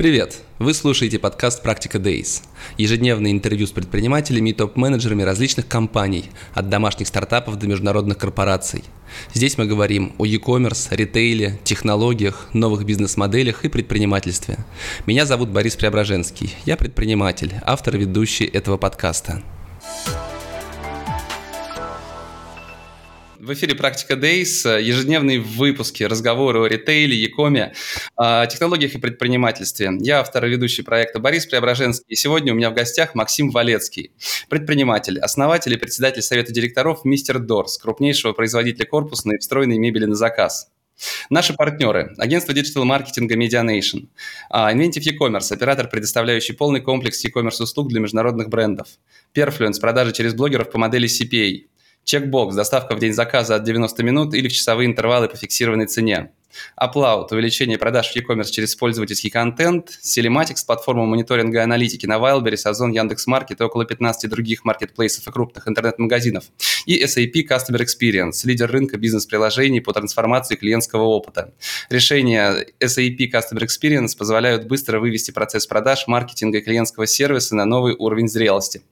Привет! Вы слушаете подкаст «Практика Days». Ежедневное интервью с предпринимателями и топ-менеджерами различных компаний, от домашних стартапов до международных корпораций. Здесь мы говорим о e-commerce, ритейле, технологиях, новых бизнес-моделях и предпринимательстве. Меня зовут Борис Преображенский. Я предприниматель, автор и ведущий этого подкаста. В эфире «Практика Days», э, ежедневные выпуски, разговоры о ритейле, якоме, о технологиях и предпринимательстве. Я автор и ведущий проекта Борис Преображенский, и сегодня у меня в гостях Максим Валецкий, предприниматель, основатель и председатель совета директоров «Mr. Doors», крупнейшего производителя корпусной и встроенной мебели на заказ. Наши партнеры. Агентство digital-маркетинга Medianation. Inventive e-commerce. Оператор, предоставляющий полный комплекс e-commerce услуг для международных брендов. Perfluence. Продажи через блогеров по модели CPA. Чекбокс – доставка в день заказа от 90 минут или в часовые интервалы по фиксированной цене. Upload – увеличение продаж в e-commerce через пользовательский контент. Telematics – платформа мониторинга и аналитики на Wildberries, Озон, Яндекс.Маркет и около 15 других маркетплейсов и крупных интернет-магазинов. И SAP Customer Experience – лидер рынка бизнес-приложений по трансформации клиентского опыта. Решения SAP Customer Experience позволяют быстро вывести процесс продаж, маркетинга и клиентского сервиса на новый уровень зрелости.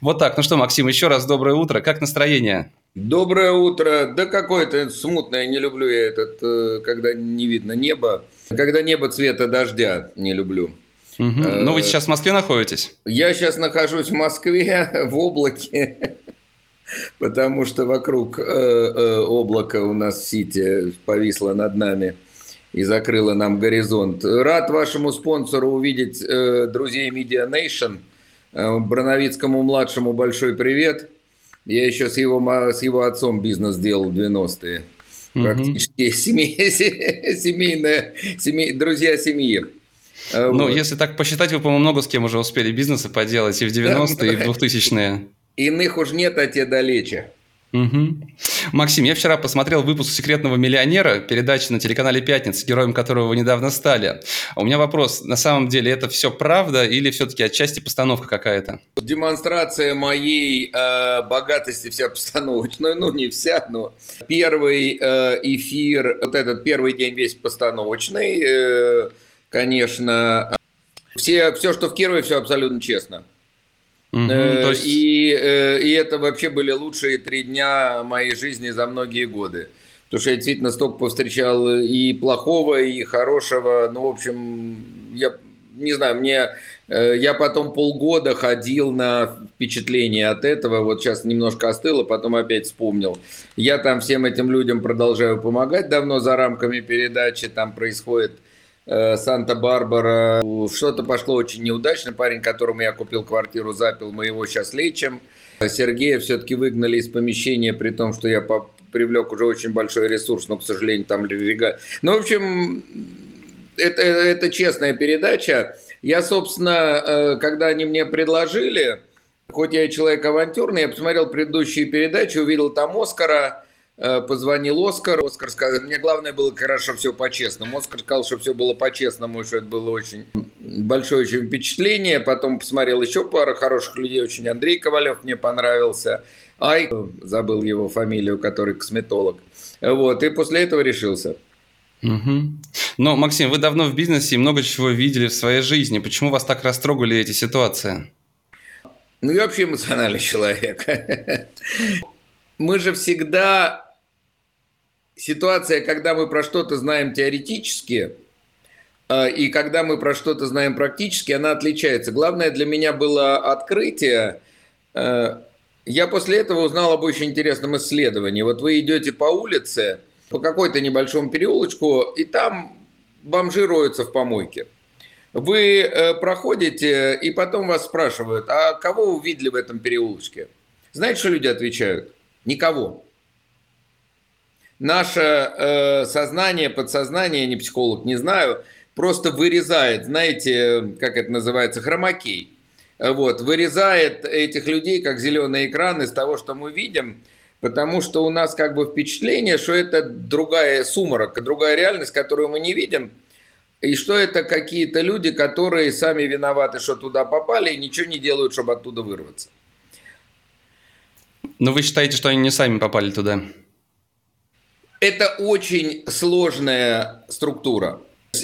Вот так. Ну что, Максим, еще раз доброе утро. Как настроение? Доброе утро. Да какое-то смутное, не люблю я этот, э, когда не видно неба. Когда небо цвета дождя, не люблю. Угу. Ну, вы сейчас в Москве находитесь? Я сейчас нахожусь в Москве, в облаке, потому что вокруг э, облака у нас Сити повисло над нами и закрыло нам горизонт. Рад вашему спонсору увидеть друзей Media Nation. Броновицкому младшему большой привет – я еще с его, с его отцом бизнес делал в 90-е. Практически семей, семейная, семей, друзья семьи. Ну, вот. если так посчитать, вы, по-моему, много с кем уже успели бизнесы поделать и в 90-е, и в 2000-е. Иных уж нет, а те далече. Угу. Максим, я вчера посмотрел выпуск «Секретного миллионера», передачи на телеканале «Пятница», героем которого вы недавно стали. У меня вопрос, на самом деле это все правда или все-таки отчасти постановка какая-то? Демонстрация моей э, богатости вся постановочная, ну не вся, но первый э, эфир, вот этот первый день весь постановочный, э, конечно. Все, все, что в Кирове, все абсолютно честно. Угу, э, есть... и, э, и это вообще были лучшие три дня моей жизни за многие годы. Потому что я действительно столько повстречал и плохого, и хорошего. Ну, в общем, я не знаю, мне э, я потом полгода ходил на впечатление от этого. Вот сейчас немножко остыло, потом опять вспомнил. Я там всем этим людям продолжаю помогать давно за рамками передачи. Там происходит Санта-Барбара. Что-то пошло очень неудачно. Парень, которому я купил квартиру, запил, мы его сейчас лечим. Сергея все-таки выгнали из помещения, при том, что я привлек уже очень большой ресурс, но, к сожалению, там рега... Ну, в общем, это, это честная передача. Я, собственно, э, когда они мне предложили, хоть я и человек авантюрный, я посмотрел предыдущие передачи, увидел там Оскара, Э, позвонил Оскар. Оскар сказал, мне главное было хорошо все по-честному. Оскар сказал, что все было по-честному, что это было очень большое очень впечатление. Потом посмотрел еще пару хороших людей, очень Андрей Ковалев мне понравился. Ай, забыл его фамилию, который косметолог. Вот, и после этого решился. Угу. Но, Максим, вы давно в бизнесе и много чего видели в своей жизни. Почему вас так растрогали эти ситуации? Ну, я вообще эмоциональный человек. Мы же всегда ситуация, когда мы про что-то знаем теоретически, э, и когда мы про что-то знаем практически, она отличается. Главное для меня было открытие. Э, я после этого узнал об очень интересном исследовании. Вот вы идете по улице, по какой-то небольшому переулочку, и там бомжи роются в помойке. Вы э, проходите, и потом вас спрашивают, а кого вы увидели в этом переулочке? Знаете, что люди отвечают? Никого наше э, сознание, подсознание, не психолог, не знаю, просто вырезает, знаете, как это называется, хромакей. Вот, вырезает этих людей, как зеленый экран, из того, что мы видим, потому что у нас как бы впечатление, что это другая сумрак, другая реальность, которую мы не видим, и что это какие-то люди, которые сами виноваты, что туда попали, и ничего не делают, чтобы оттуда вырваться. Но вы считаете, что они не сами попали туда? Это очень сложная структура.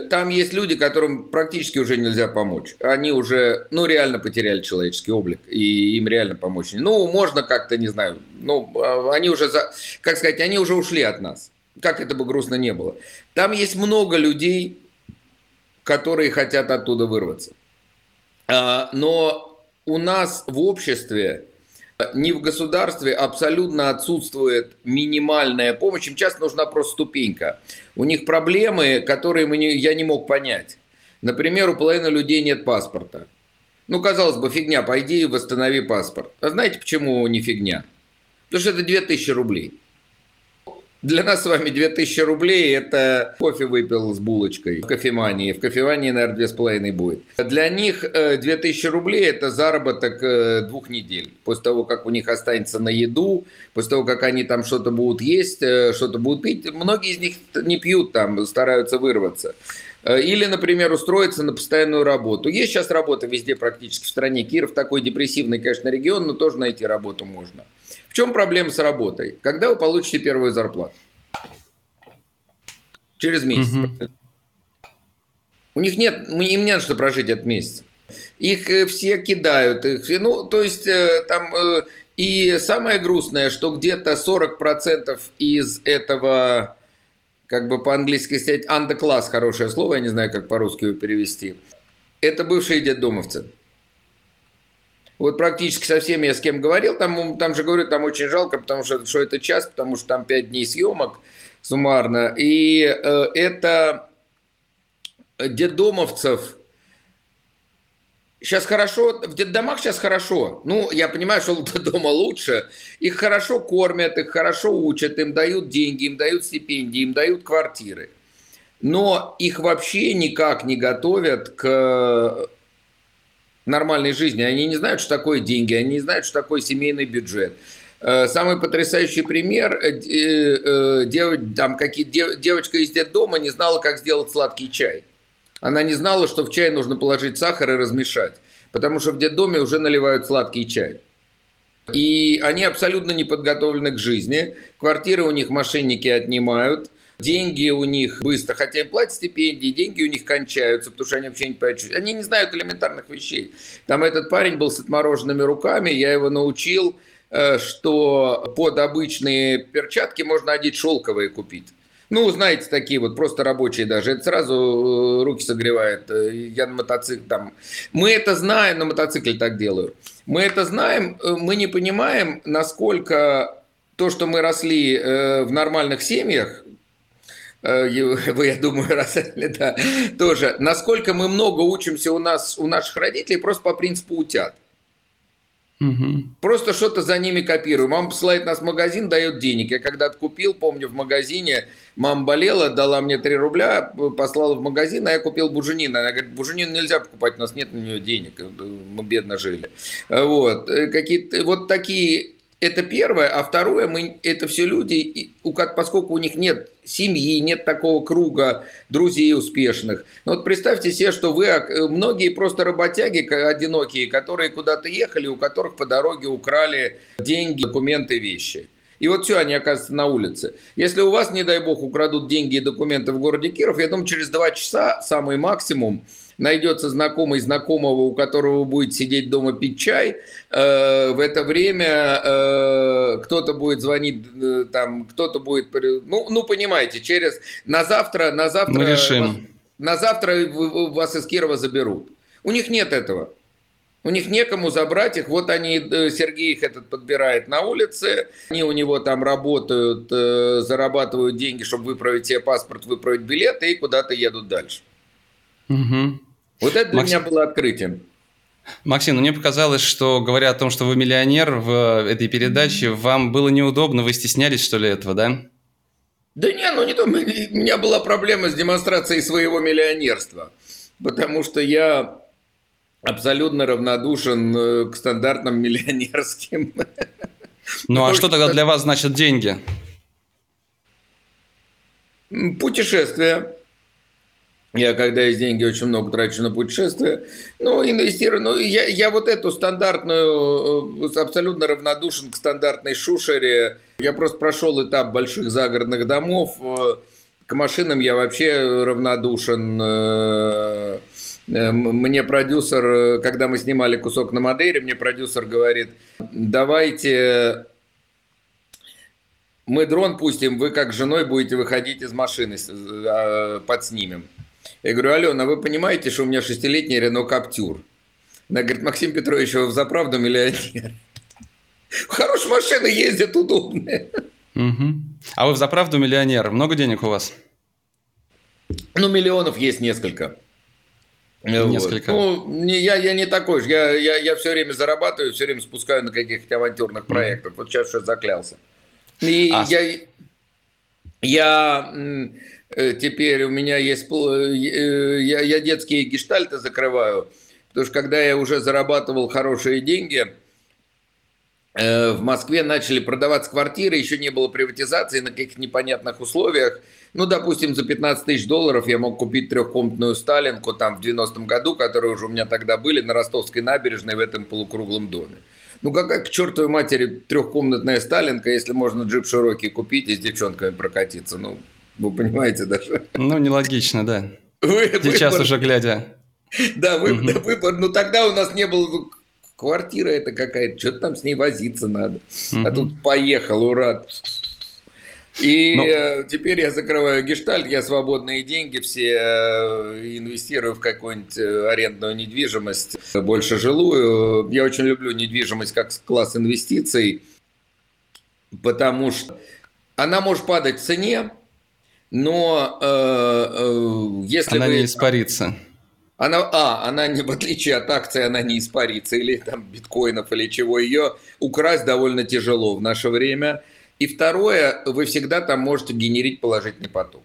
Там есть люди, которым практически уже нельзя помочь. Они уже, ну, реально потеряли человеческий облик, и им реально помочь. Ну, можно как-то, не знаю, ну, а, они уже, за, как сказать, они уже ушли от нас. Как это бы грустно не было. Там есть много людей, которые хотят оттуда вырваться. А, но у нас в обществе ни в государстве абсолютно отсутствует минимальная помощь. Им часто нужна просто ступенька. У них проблемы, которые мы не, я не мог понять. Например, у половины людей нет паспорта. Ну, казалось бы, фигня, пойди и восстанови паспорт. А знаете, почему не фигня? Потому что это 2000 рублей. Для нас с вами 2000 рублей – это кофе выпил с булочкой в кофемании. В кофемании, наверное, 2,5 будет. Для них 2000 э, рублей – это заработок э, двух недель. После того, как у них останется на еду, после того, как они там что-то будут есть, э, что-то будут пить. Многие из них не пьют там, стараются вырваться. Или, например, устроиться на постоянную работу. Есть сейчас работа везде практически в стране. Киров такой депрессивный, конечно, регион, но тоже найти работу можно. В чем проблема с работой? Когда вы получите первую зарплату? Через месяц. Угу. У них нет, им не на что прожить этот месяц. Их э, все кидают. Их, ну, то есть э, там... Э, и самое грустное, что где-то 40% из этого, как бы по-английски сказать, underclass, хорошее слово, я не знаю, как по-русски его перевести, это бывшие детдомовцы. Вот практически со всеми я с кем говорил, там, там же говорю, там очень жалко, потому что, что это час, потому что там 5 дней съемок суммарно. И э, это детдомовцев сейчас хорошо, в детдомах сейчас хорошо. Ну, я понимаю, что дома лучше. Их хорошо кормят, их хорошо учат, им дают деньги, им дают стипендии, им дают квартиры. Но их вообще никак не готовят к нормальной жизни. Они не знают, что такое деньги, они не знают, что такое семейный бюджет. Э, самый потрясающий пример, э, э, дев, там, какие, дев, девочка из детдома не знала, как сделать сладкий чай. Она не знала, что в чай нужно положить сахар и размешать, потому что в детдоме уже наливают сладкий чай. И они абсолютно не подготовлены к жизни. Квартиры у них мошенники отнимают. Деньги у них быстро, хотя им платят стипендии, деньги у них кончаются, потому что они вообще не понимают, они не знают элементарных вещей. Там этот парень был с отмороженными руками, я его научил, э, что под обычные перчатки можно одеть шелковые купить. Ну, знаете, такие вот просто рабочие даже. Это сразу э, руки согревает. Э, я на мотоцикле там. Мы это знаем, на мотоцикле так делаю. Мы это знаем, мы не понимаем, насколько то, что мы росли в нормальных семьях, вы, я думаю, рассказали, да, тоже, насколько мы много учимся у нас, у наших родителей просто по принципу утят. Угу. Просто что-то за ними копируем. Мама посылает нас в магазин, дает денег. Я когда-то купил, помню, в магазине, мама болела, дала мне 3 рубля, послала в магазин, а я купил буженин. Она говорит, буженин нельзя покупать, у нас нет на нее денег, мы бедно жили. Вот, э, какие-то, вот такие это первое. А второе, мы, это все люди, у, поскольку у них нет семьи, нет такого круга друзей успешных. Ну, вот представьте себе, что вы, э, многие просто работяги одинокие, которые куда-то ехали, у которых по дороге украли деньги, документы, вещи. И вот все, они оказываются на улице. Если у вас, не дай бог, украдут деньги и документы в городе Киров, я думаю, через два часа, самый максимум, найдется знакомый знакомого, у которого вы будете сидеть дома пить чай, э, в это время э, кто-то будет звонить, э, там, кто-то будет, ну, ну, понимаете, через, на завтра, на завтра, Мы решим. на завтра вас из Кирова заберут. У них нет этого. У них некому забрать их. Вот они, Сергей их этот подбирает на улице. Они у него там работают, зарабатывают деньги, чтобы выправить себе паспорт, выправить билеты и куда-то едут дальше. Угу. Вот это для Максим... меня было открытием. Максим, ну мне показалось, что говоря о том, что вы миллионер в этой передаче, вам было неудобно, вы стеснялись, что ли, этого, да? Да не, ну не то. У меня была проблема с демонстрацией своего миллионерства. Потому что я абсолютно равнодушен э, к стандартным миллионерским. Ну а что тогда для вас значит деньги? Путешествия. Я, когда есть деньги, очень много трачу на путешествия. Ну, инвестирую. Ну, я, я вот эту стандартную, э, абсолютно равнодушен к стандартной шушере. Я просто прошел этап больших загородных домов, э, К машинам я вообще равнодушен. Э, мне продюсер, когда мы снимали кусок на Мадейре, мне продюсер говорит, давайте мы дрон пустим, вы как с женой будете выходить из машины, а, подснимем. Я говорю, Алена, вы понимаете, что у меня шестилетний Рено Каптюр? Она говорит, Максим Петрович, вы в заправду миллионер. Хорошие машины ездят, удобные. Угу. А вы в заправду миллионер. Много денег у вас? Ну, миллионов есть несколько. Несколько. Вот. Ну, не, я, я не такой же. Я, я, я все время зарабатываю, все время спускаю на каких-то авантюрных проектах. Mm. Вот сейчас что заклялся. И а... я, я теперь у меня есть... Э, я, я детские гештальты закрываю, потому что когда я уже зарабатывал хорошие деньги, э, в Москве начали продаваться квартиры, еще не было приватизации на каких-то непонятных условиях. Ну, допустим, за 15 тысяч долларов я мог купить трехкомнатную Сталинку там в 90-м году, которые уже у меня тогда были на Ростовской набережной в этом полукруглом доме. Ну какая к чертовой матери трехкомнатная Сталинка, если можно джип широкий купить и с девчонками прокатиться? Ну, вы понимаете даже. Ну, нелогично, да. Вы, Сейчас выбор... уже глядя. Да, вы, угу. да, выбор. Ну, тогда у нас не было... Ну, квартира это какая-то, что-то там с ней возиться надо. Угу. А тут поехал, ура. И Но... Э, теперь я закрываю гештальт, я свободные деньги все э, инвестирую в какую-нибудь э, арендную недвижимость, больше жилую. Я очень люблю недвижимость как класс инвестиций, потому что она может падать в цене, но э, э, если она вы... не испарится. Она, а, она не, в отличие от акции, она не испарится, или там биткоинов, или чего, ее украсть довольно тяжело в наше время – и второе, вы всегда там можете генерить положительный поток.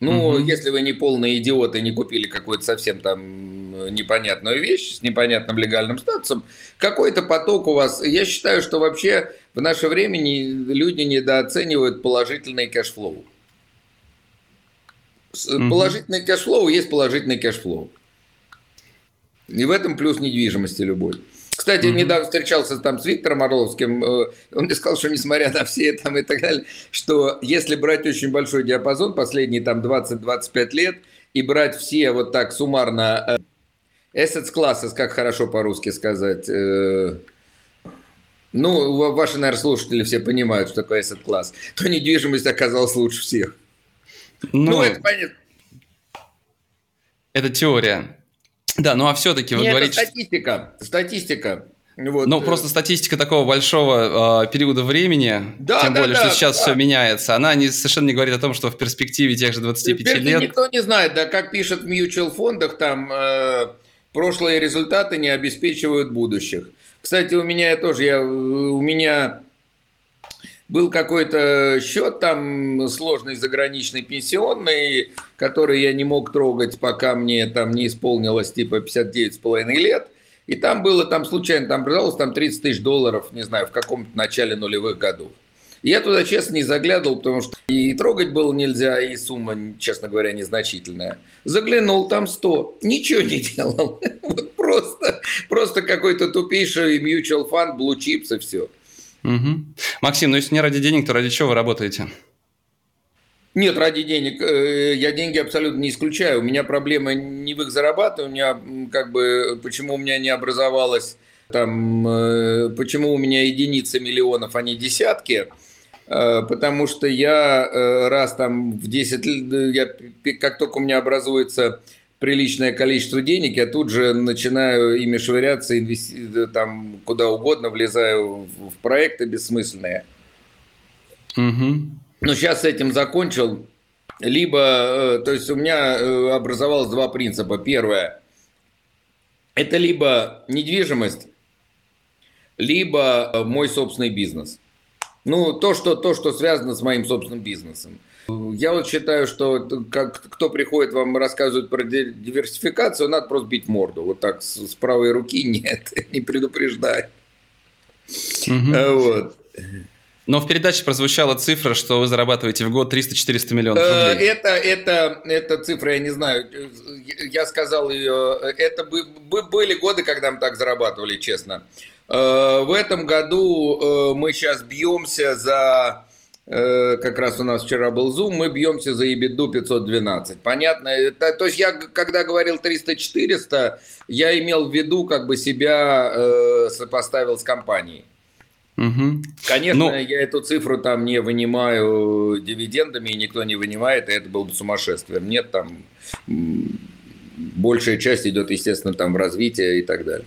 Ну, угу. если вы не полные идиоты и не купили какую-то совсем там непонятную вещь с непонятным легальным статусом, какой-то поток у вас... Я считаю, что вообще в наше время люди недооценивают положительный cash flow. Угу. Положительный cash flow есть положительный cash flow. И в этом плюс недвижимости любой. Кстати, mm-hmm. недавно встречался там с Виктором Орловским. Э, он мне сказал, что несмотря на все там и так далее, что если брать очень большой диапазон, последние там 20-25 лет, и брать все вот так суммарно э, assets classes, как хорошо по-русски сказать, э, ну, ваши, наверное, слушатели все понимают, что такое asset class, то недвижимость оказалась лучше всех. Ну, ну это понятно. Это теория. Да, ну а все-таки вы Нет, говорите... Это статистика, статистика. Вот. Ну, э, просто статистика такого большого э, периода времени, да, тем да, более, да, что сейчас да. все меняется, она не, совершенно не говорит о том, что в перспективе тех же 25 Теперь лет... Никто не знает, да, как пишет в mutual фондах, там э, прошлые результаты не обеспечивают будущих. Кстати, у меня тоже, я, у меня был какой-то счет там сложный заграничный пенсионный, который я не мог трогать, пока мне там не исполнилось типа 59,5 лет. И там было, там случайно, там продалось там 30 тысяч долларов, не знаю, в каком-то начале нулевых годов. Я туда, честно, не заглядывал, потому что и трогать было нельзя, и сумма, честно говоря, незначительная. Заглянул, там 100. Ничего не делал. Вот просто, просто какой-то тупейший mutual fund, blue chips и все. Угу. Максим, ну если не ради денег, то ради чего вы работаете? Нет, ради денег. Э, я деньги абсолютно не исключаю. У меня проблема не в их зарабатывании. У меня как бы почему у меня не образовалось там, э, почему у меня единицы миллионов, а не десятки. Э, потому что я раз там в 10 лет, я, как только у меня образуется приличное количество денег, я тут же начинаю ими швыряться, инвести... там куда угодно, влезаю в проекты бессмысленные. Угу. Но сейчас с этим закончил. Либо, э, то есть у меня э, образовалось два принципа. Первое, это либо недвижимость, либо мой собственный бизнес. Ну, то, что, то, что связано с моим собственным бизнесом. Я вот считаю, что как, кто приходит вам рассказывать про диверсификацию, надо просто бить морду. Вот так с, с правой руки нет, не предупреждай. Угу. Вот. Но в передаче прозвучала цифра, что вы зарабатываете в год 300-400 миллионов э, рублей. Это, это, это цифра, я не знаю, я сказал ее, это были годы, когда мы так зарабатывали, честно. Э, в этом году мы сейчас бьемся за как раз у нас вчера был Zoom, мы бьемся за EBITDA 512. Понятно? Это, то есть я, когда говорил 300-400, я имел в виду, как бы себя э, сопоставил с компанией. Угу. Конечно, ну, я эту цифру там не вынимаю дивидендами, и никто не вынимает, и это было бы сумасшествием. Нет, там большая часть идет, естественно, там в развитие и так далее.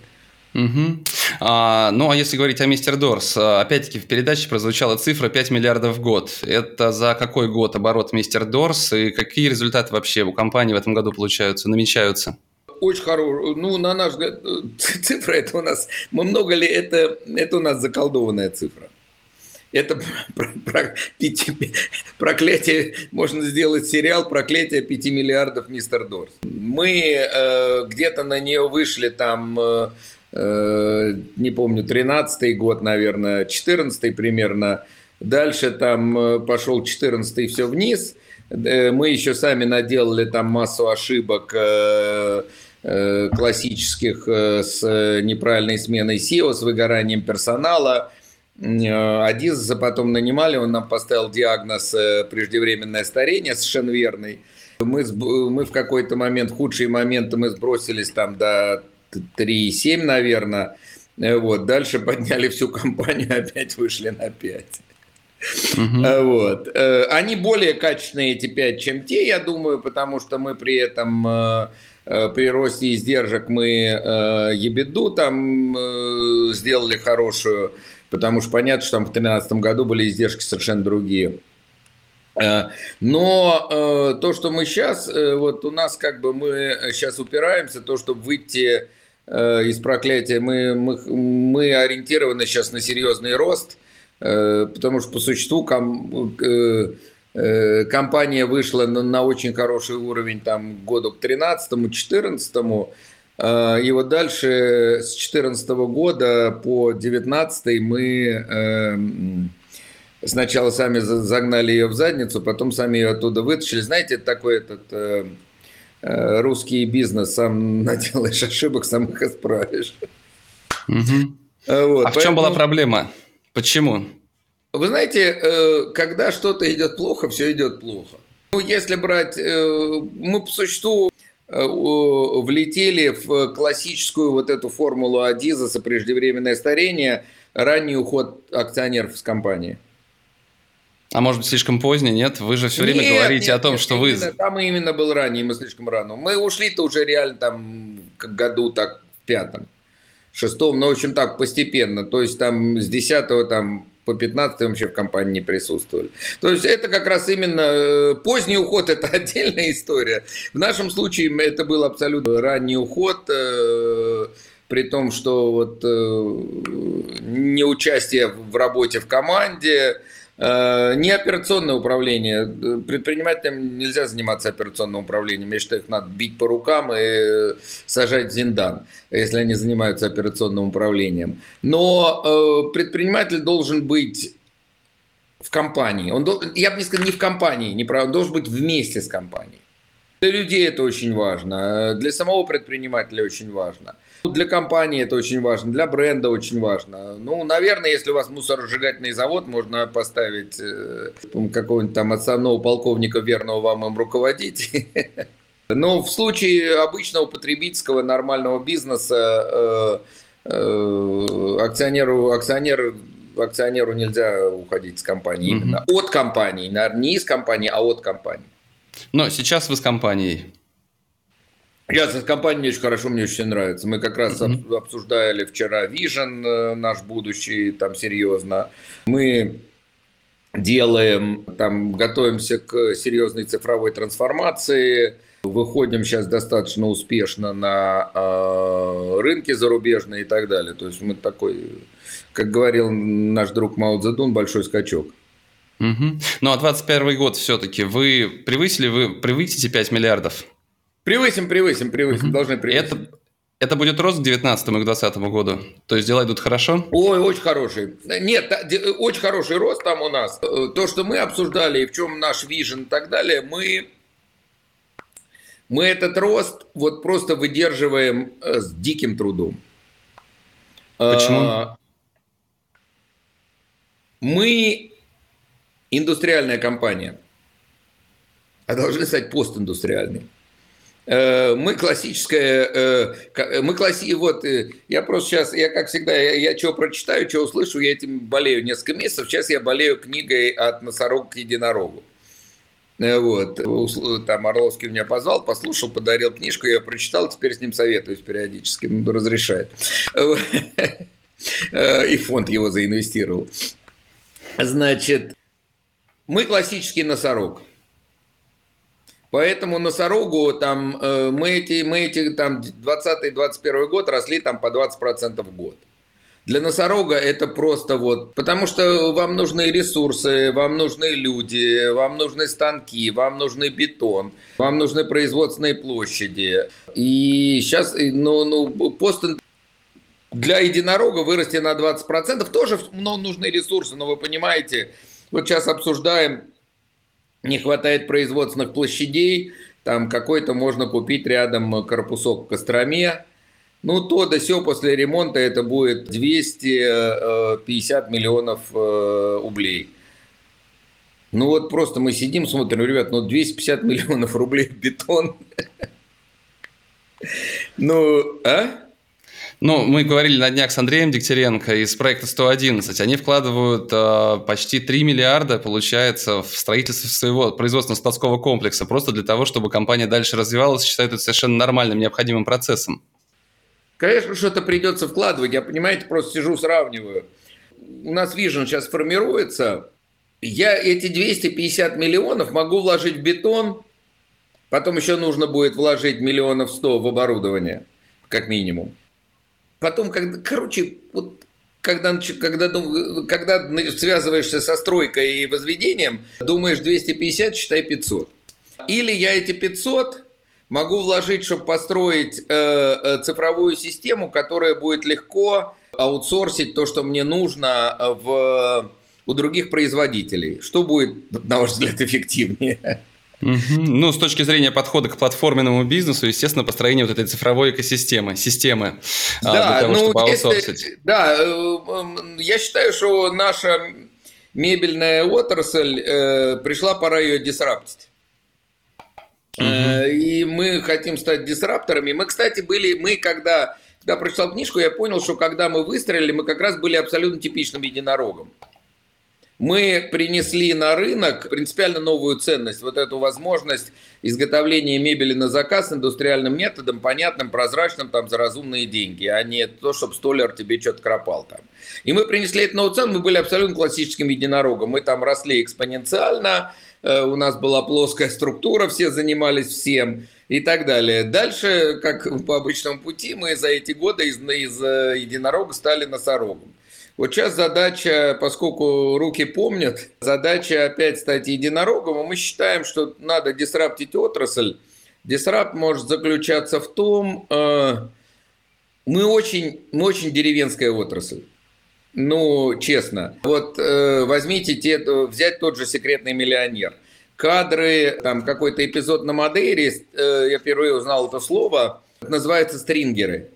Угу. А, ну, а если говорить о Мистер Дорс, а, опять-таки в передаче прозвучала цифра 5 миллиардов в год. Это за какой год оборот Мистер Дорс и какие результаты вообще у компании в этом году получаются, намечаются? Очень хороший. Ну, на наш взгляд, цифра это у нас... Мы много ли... Это, это у нас заколдованная цифра. Это про, про, пяти, проклятие, можно сделать сериал «Проклятие 5 миллиардов Мистер Дорс». Мы э, где-то на нее вышли там э, Э, не помню, 13 год, наверное, 14 примерно. Дальше там э, пошел 14 все вниз. Э, мы еще сами наделали там массу ошибок классических с неправильной сменой SEO, с выгоранием персонала. Адиза потом нанимали, он нам поставил диагноз преждевременное старение совершенно верный. Мы, мы в какой-то момент, худшие моменты мы сбросились там до 3,7, наверное. Э, вот. Дальше подняли всю компанию, опять вышли на 5. Угу. Вот. Э, они более качественные, эти 5, чем те, я думаю, потому что мы при этом при росте издержек мы ебеду там сделали хорошую, потому что понятно, что там в 2013 году были издержки совершенно другие. Но то, что мы сейчас, вот у нас как бы мы сейчас упираемся, то, чтобы выйти Э, из проклятия, мы, мы, мы ориентированы сейчас на серьезный рост, э, потому что по существу ком, э, компания вышла на, на очень хороший уровень там году к 13-14, и вот дальше с 2014 года по 2019 мы сначала сами загнали ее в задницу, потом сами ее оттуда вытащили. Знаете, такой этот Э, русский бизнес, сам наделаешь ошибок, сам их исправишь. Угу. Вот, а в чем была проблема? Почему? Вы знаете, э, когда что-то идет плохо, все идет плохо. Ну, если брать, мы по существу влетели в классическую вот эту формулу Адизаса преждевременное старение, ранний уход акционеров с компании. А может быть, слишком поздний, нет? Вы же все время нет, говорите нет, о том, нет, что именно, вы... Там именно был ранний, мы слишком рано. Мы ушли-то уже реально там к году так в пятом, шестом, ну, в общем, так, постепенно. То есть там с десятого там по 15 вообще в компании не присутствовали. То есть это как раз именно э, поздний уход, это отдельная история. В нашем случае это был абсолютно ранний уход, э, при том, что вот э, не участие в работе в команде, не операционное управление. Предпринимателям нельзя заниматься операционным управлением. Я считаю, их надо бить по рукам и сажать в зиндан, если они занимаются операционным управлением. Но э, предприниматель должен быть в компании. Он, я бы не сказал, не в компании, не прав, он должен быть вместе с компанией. Для людей это очень важно, для самого предпринимателя очень важно. Для компании это очень важно, для бренда очень важно. Ну, наверное, если у вас мусоросжигательный завод, можно поставить э, какого-нибудь там отставного полковника, верного вам им руководить. Но в случае обычного потребительского нормального бизнеса э, э, акционеру, акционеру, акционеру нельзя уходить с компании именно. От компании, не из компании, а от компании. Но сейчас вы с компанией. Я с компанией очень хорошо, мне очень нравится. Мы как раз mm-hmm. обсуждали вчера Vision э, наш будущий, там серьезно. Мы делаем, там готовимся к серьезной цифровой трансформации. Выходим сейчас достаточно успешно на э, рынки зарубежные и так далее. То есть мы такой, как говорил наш друг Мао Цзэдун, большой скачок. Угу. Ну а 21 год все-таки вы превысили, вы превысите 5 миллиардов? Превысим, превысим, превысим, угу. должны превысить. Это, это будет рост к 19 и к 20 году? То есть дела идут хорошо? Ой, очень хороший. Нет, очень хороший рост там у нас. То, что мы обсуждали, и в чем наш вижен и так далее, мы, мы этот рост вот просто выдерживаем э, с диким трудом. Почему? А, мы индустриальная компания, а должны стать постиндустриальной. Э, мы классическая, э, мы класси, вот э, я просто сейчас, я как всегда, я, я что прочитаю, что услышу, я этим болею несколько месяцев. Сейчас я болею книгой от носорога к единорогу. Вот. Там Орловский меня позвал, послушал, подарил книжку, я прочитал, теперь с ним советуюсь периодически, ну, разрешает. И фонд его заинвестировал. Значит, мы классический носорог. Поэтому носорогу там э, мы эти, мы эти там 20-21 год росли там по 20% в год. Для носорога это просто вот, потому что вам нужны ресурсы, вам нужны люди, вам нужны станки, вам нужны бетон, вам нужны производственные площади. И сейчас, ну, ну пост для единорога вырасти на 20% тоже ну, нужны ресурсы, но вы понимаете, вот сейчас обсуждаем не хватает производственных площадей, там какой-то можно купить рядом корпусок в Костроме, ну, то да все после ремонта это будет 250 миллионов э, рублей. Ну вот просто мы сидим, смотрим, ребят, ну 250 миллионов рублей бетон. Ну, а? Ну, мы говорили на днях с Андреем Дегтяренко из проекта 111. Они вкладывают э, почти 3 миллиарда, получается, в строительство своего производственного складского комплекса, просто для того, чтобы компания дальше развивалась, считают это совершенно нормальным, необходимым процессом. Конечно, что-то придется вкладывать. Я, понимаете, просто сижу, сравниваю. У нас Vision сейчас формируется. Я эти 250 миллионов могу вложить в бетон, потом еще нужно будет вложить миллионов 100 в оборудование, как минимум. Потом, когда, короче, вот когда, когда, когда связываешься со стройкой и возведением, думаешь 250, считай 500. Или я эти 500 могу вложить, чтобы построить э, э, цифровую систему, которая будет легко аутсорсить то, что мне нужно в, у других производителей. Что будет, на ваш взгляд, эффективнее? Угу. Ну, с точки зрения подхода к платформенному бизнесу, естественно, построение вот этой цифровой экосистемы, системы а, да, для того, ну, чтобы аутсорсить. Это, да, э, я считаю, что наша мебельная отрасль, э, пришла пора ее дисраптить. Угу. И мы хотим стать дисрапторами. Мы, кстати, были, мы когда, когда прочитал книжку, я понял, что когда мы выстрелили, мы как раз были абсолютно типичным единорогом мы принесли на рынок принципиально новую ценность, вот эту возможность изготовления мебели на заказ индустриальным методом, понятным, прозрачным, там, за разумные деньги, а не то, чтобы столяр тебе что-то кропал там. И мы принесли эту новую цену, мы были абсолютно классическим единорогом, мы там росли экспоненциально, э, у нас была плоская структура, все занимались всем и так далее. Дальше, как по обычному пути, мы за эти годы из, из э, единорога стали носорогом. Вот сейчас задача, поскольку руки помнят, задача опять стать единорогом, мы считаем, что надо дисраптить отрасль. Дисрапт может заключаться в том, э, мы очень, мы очень деревенская отрасль. Ну, честно. Вот э, возьмите, те, взять тот же секретный миллионер. Кадры, там какой-то эпизод на Мадейре, э, я впервые узнал это слово, называется стрингеры.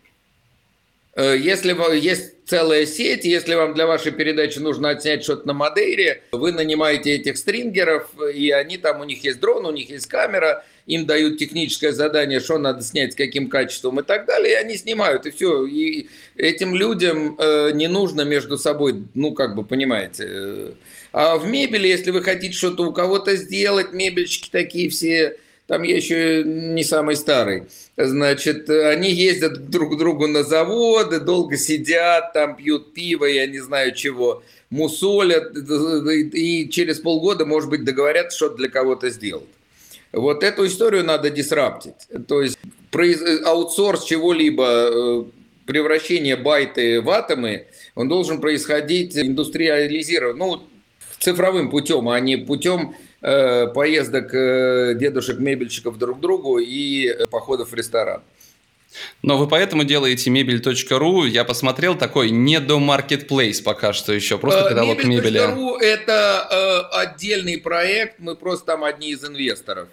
Э, если есть целая сеть, если вам для вашей передачи нужно отснять что-то на Мадейре, вы нанимаете этих стрингеров, и они там, у них есть дрон, у них есть камера, им дают техническое задание, что надо снять, с каким качеством и так далее, и они снимают, и все. И этим людям э, не нужно между собой, ну, как бы, понимаете. Э. А в мебели, если вы хотите что-то у кого-то сделать, мебельщики такие все там я еще не самый старый. Значит, они ездят друг к другу на заводы, долго сидят, там пьют пиво, я не знаю чего, мусолят, и через полгода, может быть, договорятся что-то для кого-то сделать. Вот эту историю надо дисраптить. То есть аутсорс чего-либо, э, превращение байты в атомы, он должен происходить индустриализированно, ну, цифровым путем, а не путем Э, поездок э, дедушек-мебельщиков друг к другу и э, походов в ресторан. Но вы поэтому делаете мебель.ру. Я посмотрел такой не до marketplace пока что еще, просто каталог мебели. Мебель.ру это э, отдельный проект, мы просто там одни из инвесторов.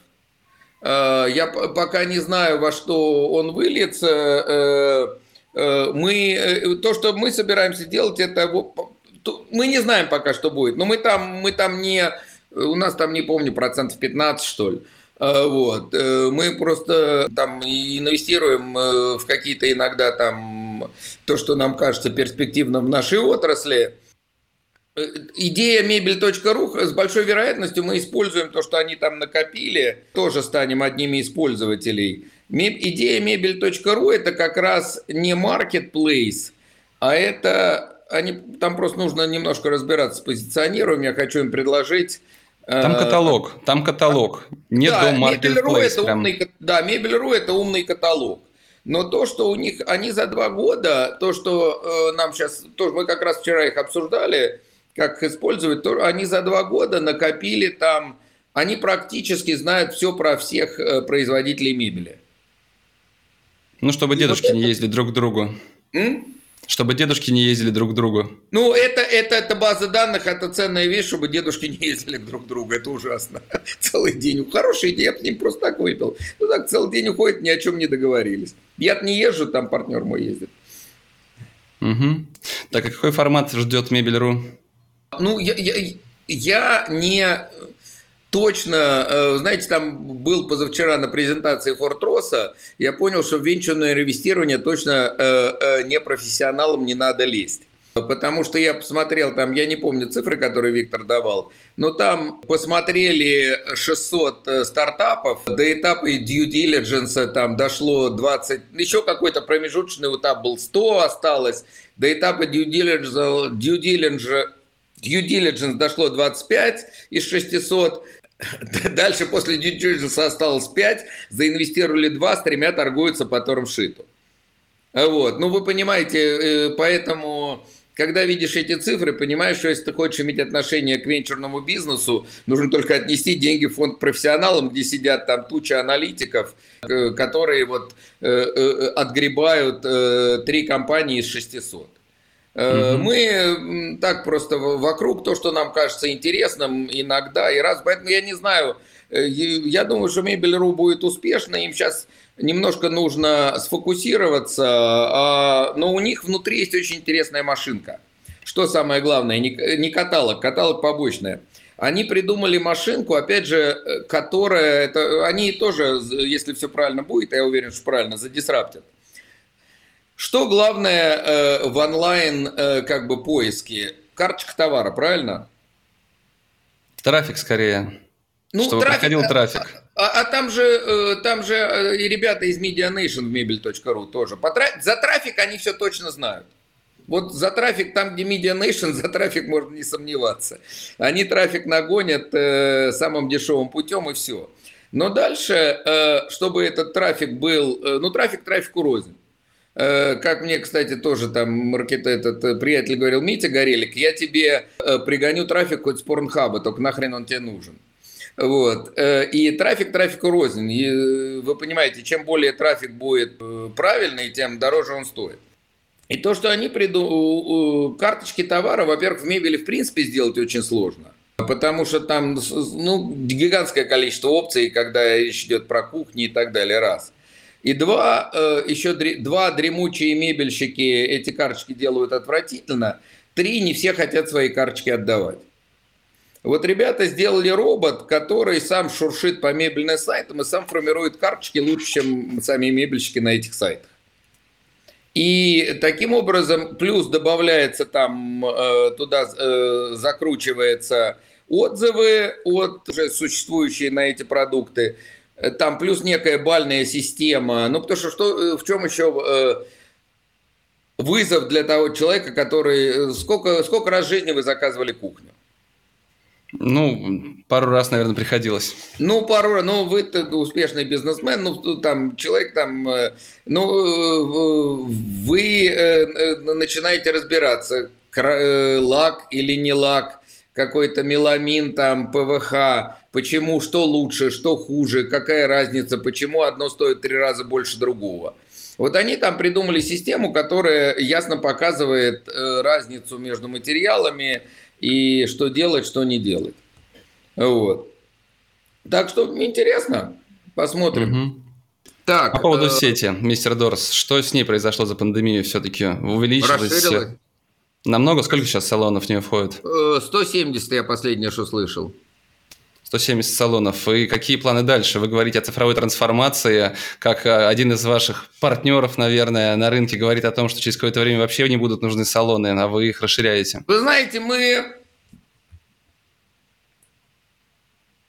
Э, я пока не знаю, во что он выльется. Э, мы, то, что мы собираемся делать, это мы не знаем пока, что будет. Но мы там, мы там не у нас там, не помню, процентов 15, что ли. Вот. Мы просто там инвестируем в какие-то иногда там то, что нам кажется перспективным в нашей отрасли. Идея мебель.ру с большой вероятностью мы используем то, что они там накопили, тоже станем одними из пользователей. Идея мебель.ру это как раз не marketplace, а это они, там просто нужно немножко разбираться с позиционированием. Я хочу им предложить там э, каталог, там каталог. Нет да, дом Мебель.ру это умный, да, Мебель.ру это умный каталог. Но то, что у них, они за два года, то, что э, нам сейчас, то, мы как раз вчера их обсуждали, как их использовать, то они за два года накопили там, они практически знают все про всех э, производителей мебели. Ну, чтобы дедушки вот не ездили друг к другу. М? Чтобы дедушки не ездили друг к другу. Ну, это, это, это база данных, это ценная вещь, чтобы дедушки не ездили друг к другу. Это ужасно. Целый день. Хорошая идея, я с ним просто так выпил. Ну так, целый день уходит, ни о чем не договорились. Я не езжу, там партнер мой ездит. Угу. Так, а какой формат ждет Мебель.ру? Ну, я, я, я не точно, э, знаете, там был позавчера на презентации Фортроса, я понял, что в венчурное инвестирование точно э, э, непрофессионалам не надо лезть. Потому что я посмотрел, там, я не помню цифры, которые Виктор давал, но там посмотрели 600 стартапов, до этапа due diligence там дошло 20, еще какой-то промежуточный этап был 100 осталось, до этапа due diligence, due diligence Due diligence дошло 25 из 600. Дальше после diligence осталось 5. Заинвестировали 2, с тремя торгуются по термшиту. Вот. Ну, вы понимаете, э, поэтому, когда видишь эти цифры, понимаешь, что если ты хочешь иметь отношение к венчурному бизнесу, нужно только отнести деньги в фонд профессионалам, где сидят там туча аналитиков, э, которые вот э, отгребают три компании из 600. Угу. Мы так просто вокруг то, что нам кажется интересным иногда и раз. Поэтому я не знаю, э, я думаю, что Мебель.ру будет успешно. Им сейчас немножко нужно сфокусироваться, а, но у них внутри есть очень интересная машинка. Что самое главное, не каталог, каталог побочная. Они придумали машинку, опять же, э, которая, это, они тоже, если все правильно будет, я уверен, что правильно, задисраптят. Что главное э, в онлайн э, как бы поиске? Карточка товара, правильно? Трафик скорее. Ну, чтобы трафик, проходил а, трафик. А, а, а там же, э, там же э, и ребята из Media Nation в мебель.ру тоже. По траф... За трафик они все точно знают. Вот за трафик, там, где Media Nation, за трафик можно не сомневаться. Они трафик нагонят э, самым дешевым путем и все. Но дальше, э, чтобы этот трафик был, э, ну, трафик трафику рознь. Э, как мне, кстати, тоже там маркет, этот э, приятель говорил, Митя Горелик, я тебе э, пригоню трафик хоть с порнхаба, только нахрен он тебе нужен. Вот. И трафик трафику рознь. И вы понимаете, чем более трафик будет правильный, тем дороже он стоит. И то, что они придумали, карточки товара, во-первых, в мебели в принципе сделать очень сложно. Потому что там ну, гигантское количество опций, когда речь идет про кухни и так далее, раз. И два, э, еще два дремучие мебельщики эти карточки делают отвратительно. Три, не все хотят свои карточки отдавать. Вот ребята сделали робот, который сам шуршит по мебельным сайтам и сам формирует карточки лучше, чем сами мебельщики на этих сайтах. И таким образом плюс добавляется там, э, туда э, закручивается отзывы от уже существующие на эти продукты. Э, там плюс некая бальная система. Ну, потому что, что э, в чем еще э, вызов для того человека, который... Сколько, сколько раз в жизни вы заказывали кухню? Ну, пару раз, наверное, приходилось. Ну, пару раз. Ну, вы успешный бизнесмен, ну, там, человек там, ну, вы начинаете разбираться, лак или не лак, какой-то меламин, там, ПВХ, почему, что лучше, что хуже, какая разница, почему одно стоит три раза больше другого. Вот они там придумали систему, которая ясно показывает э, разницу между материалами и что делать, что не делать. Вот. Так что интересно, посмотрим. Угу. Так, По поводу э... сети, мистер Дорс, что с ней произошло за пандемию все-таки? Увеличилось? Расширилось. Намного? Сколько сейчас салонов в нее входит? 170 э, я последнее, что слышал. 170 салонов. И какие планы дальше? Вы говорите о цифровой трансформации, как э, один из ваших партнеров, наверное, на рынке говорит о том, что через какое-то время вообще не будут нужны салоны, а вы их расширяете. Вы знаете, мы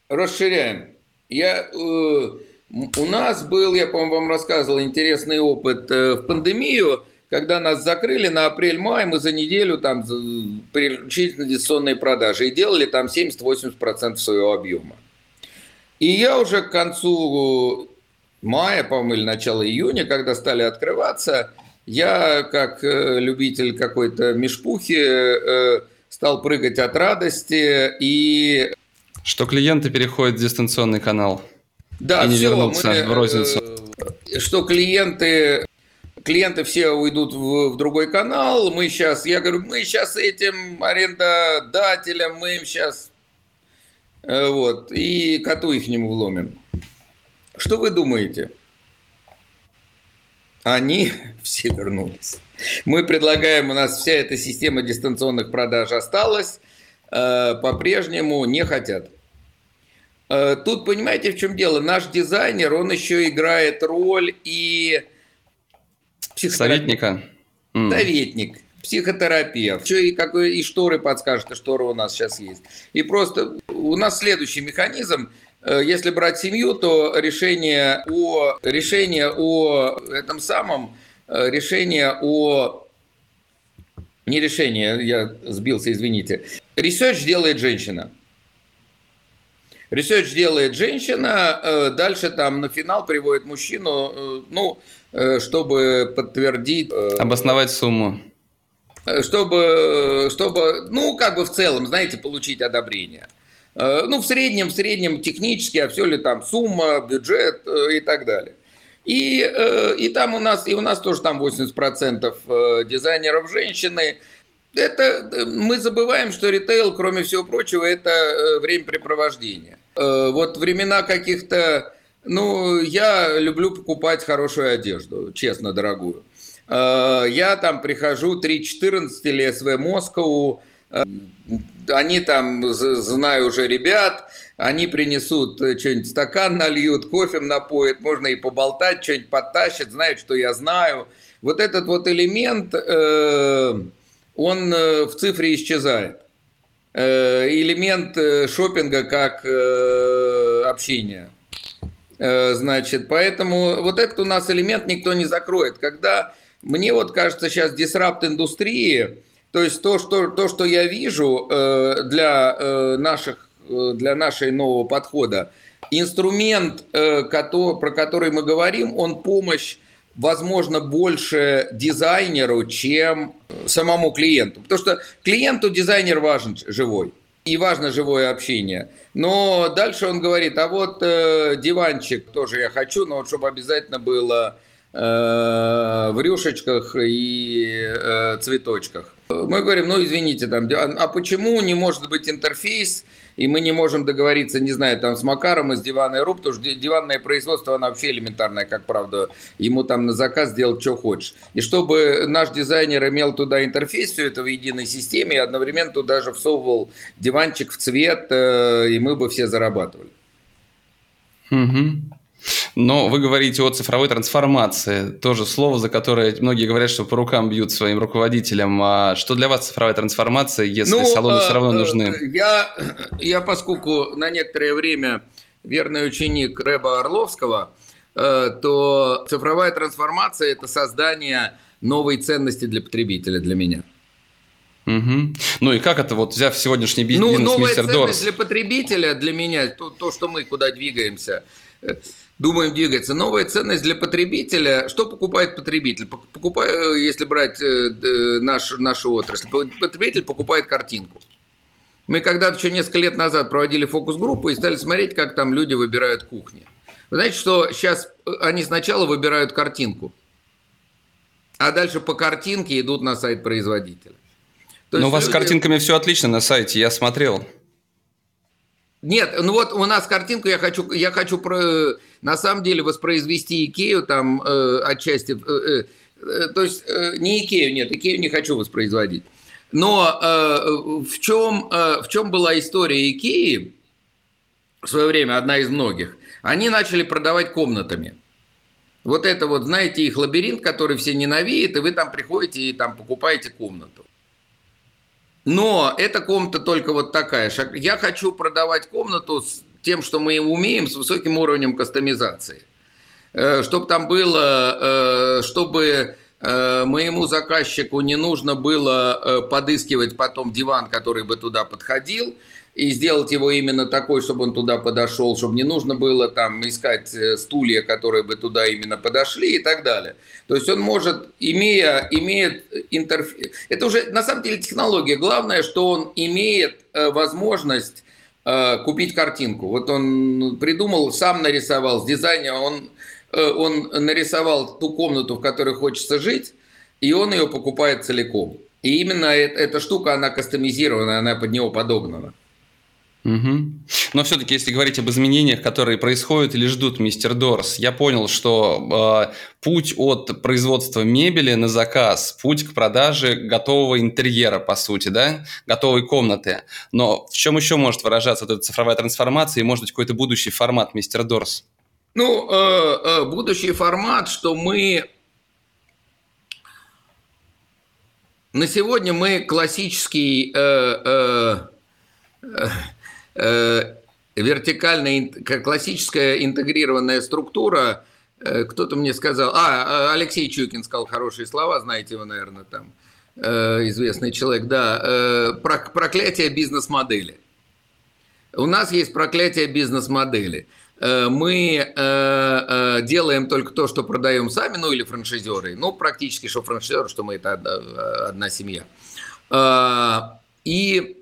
расширяем. Я, э, у нас был, я, по-моему, вам рассказывал, интересный опыт э, в пандемию – когда нас закрыли на апрель-май, мы за неделю там переключились на дистанционные продажи и делали там 70-80% своего объема. И я уже к концу мая, по-моему, или начала июня, когда стали открываться, я, как э, любитель какой-то мешпухи, э, стал прыгать от радости и... Что клиенты переходят в дистанционный канал. Да, и не все, вернутся мы, в розницу. Э, что клиенты клиенты все уйдут в, в другой канал, мы сейчас, я говорю, мы сейчас этим арендодателям, мы им сейчас, э, вот, и коту их нему вломим. Что вы думаете? Они все вернулись. Мы предлагаем, у нас вся эта система дистанционных продаж осталась, э, по-прежнему не хотят. Э, тут понимаете, в чем дело? Наш дизайнер, он еще играет роль и Советника? Советник, психотерапевт. Что и, какой, и шторы подскажет, и шторы у нас сейчас есть. И просто у нас следующий механизм. Э, если брать семью, то решение о, решение о этом самом, э, решение о... Не решение, я сбился, извините. Research делает женщина. Ресерч делает женщина, э, дальше там на финал приводит мужчину, ну, чтобы подтвердить... Э, Обосновать сумму. Э, чтобы, чтобы, ну, как бы в целом, знаете, получить одобрение. Ну, в среднем, в среднем технически, а все ли там сумма, бюджет и так далее. И, и там у нас, и у нас тоже там 80% дизайнеров женщины. Это, мы забываем, что ритейл, кроме всего прочего, это времяпрепровождение. Вот времена каких-то ну, я люблю покупать хорошую одежду, честно, дорогую. Э, я там прихожу 3.14 или СВ Москву, э, они там, знаю уже ребят, они принесут э, что-нибудь, стакан нальют, кофе напоят, можно и поболтать, что-нибудь подтащат, знают, что я знаю. Вот этот вот элемент, он в цифре исчезает. Элемент шопинга как общения. Э, значит, поэтому вот этот у нас элемент никто не закроет. Когда мне вот кажется сейчас дисрапт индустрии, то есть то, что, то, что я вижу э, для, э, наших, для нашей нового подхода, инструмент, про который мы говорим, он помощь возможно, больше дизайнеру, чем самому клиенту. Потому что клиенту дизайнер важен живой и важно живое общение. Но дальше он говорит, а вот э, диванчик тоже я хочу, но вот чтобы обязательно было э, в рюшечках и э, цветочках. Мы говорим, ну извините, там, а почему не может быть интерфейс, и мы не можем договориться, не знаю, там с Макаром из диванной руб, потому что диванное производство, оно вообще элементарное, как правда, ему там на заказ сделать, что хочешь. И чтобы наш дизайнер имел туда интерфейс, все это в единой системе, и одновременно туда же всовывал диванчик в цвет, э, и мы бы все зарабатывали. Угу. Но вы говорите о цифровой трансформации, тоже слово, за которое многие говорят, что по рукам бьют своим руководителям. А что для вас цифровая трансформация, если ну, салоны все равно э, нужны? Я, я, поскольку на некоторое время верный ученик Рэба Орловского, э, то цифровая трансформация – это создание новой ценности для потребителя, для меня. Угу. Ну и как это, вот взяв сегодняшний бизнес ну, новая ценность Дорс? для потребителя, для меня, то, то, что мы куда двигаемся – думаем двигаться. Новая ценность для потребителя. Что покупает потребитель? Покупает, э, если брать э, наш, нашу отрасль, потребитель покупает картинку. Мы когда-то еще несколько лет назад проводили фокус-группу и стали смотреть, как там люди выбирают кухни. Вы знаете, что сейчас э, они сначала выбирают картинку, а дальше по картинке идут на сайт производителя. То Но у вас люди... с картинками все отлично на сайте, я смотрел. Нет, ну вот у нас картинку я хочу, я хочу про, на самом деле воспроизвести Икею там э, отчасти, э, э, то есть э, не Икею, нет, Икею не хочу воспроизводить. Но э, в, чем, э, в чем была история Икеи? в свое время, одна из многих, они начали продавать комнатами. Вот это вот, знаете, их лабиринт, который все ненавидят, и вы там приходите и там покупаете комнату. Но эта комната только вот такая. Я хочу продавать комнату с тем, что мы умеем, с высоким уровнем кастомизации. Э, чтобы там было, э, чтобы э, моему заказчику не нужно было подыскивать потом диван, который бы туда подходил, и сделать его именно такой, чтобы он туда подошел, чтобы не нужно было там искать стулья, которые бы туда именно подошли и так далее. То есть он может, имея, имеет интерфейс... Это уже на самом деле технология. Главное, что он имеет возможность купить картинку. Вот он придумал, сам нарисовал, с дизайнера он Э, он нарисовал ту комнату, в которой хочется жить, и он ее покупает целиком. И именно эта штука, она кастомизирована, она под него подогнана. Угу. Но все-таки, если говорить об изменениях, которые происходят или ждут мистер Дорс, я понял, что э, путь от производства мебели на заказ, путь к продаже готового интерьера, по сути, да, готовой комнаты. Но в чем еще может выражаться вот эта цифровая трансформация и, может быть, какой-то будущий формат мистер Дорс? Ну, э, э, будущий формат, что мы на сегодня мы классический э, вертикальная, классическая интегрированная структура. Кто-то мне сказал, а, Алексей Чукин сказал хорошие слова, знаете его, наверное, там, известный человек, да, проклятие бизнес-модели. У нас есть проклятие бизнес-модели – Э, мы э, э, делаем только то, что продаем сами, ну или франшизеры. Ну, практически, что франшизеры, что мы это одна семья. И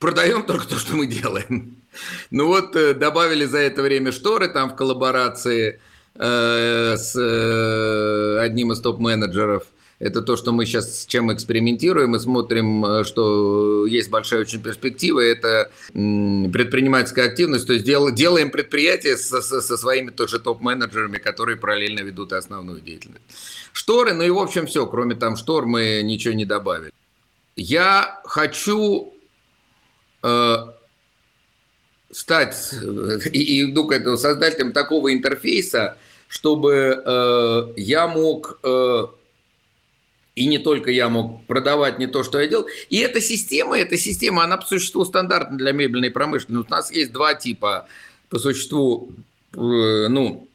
продаем только то, что мы делаем. Ну вот, добавили за это время шторы там в коллаборации с одним из топ-менеджеров – это то, что мы сейчас с чем экспериментируем. Мы смотрим, э, что есть большая очень перспектива. Это предпринимательская активность. То есть дел, делаем предприятие со, со, со своими тоже топ-менеджерами, которые параллельно ведут основную деятельность. Шторы, ну и в общем все. Кроме там штор мы ничего не добавили. Я хочу э, стать э, и, и этому создателем такого интерфейса, чтобы э, я мог... Э, и не только я мог продавать не то, что я делал. И эта система, эта система, она по существу стандартна для мебельной промышленности. У нас есть два типа по существу, э, ну,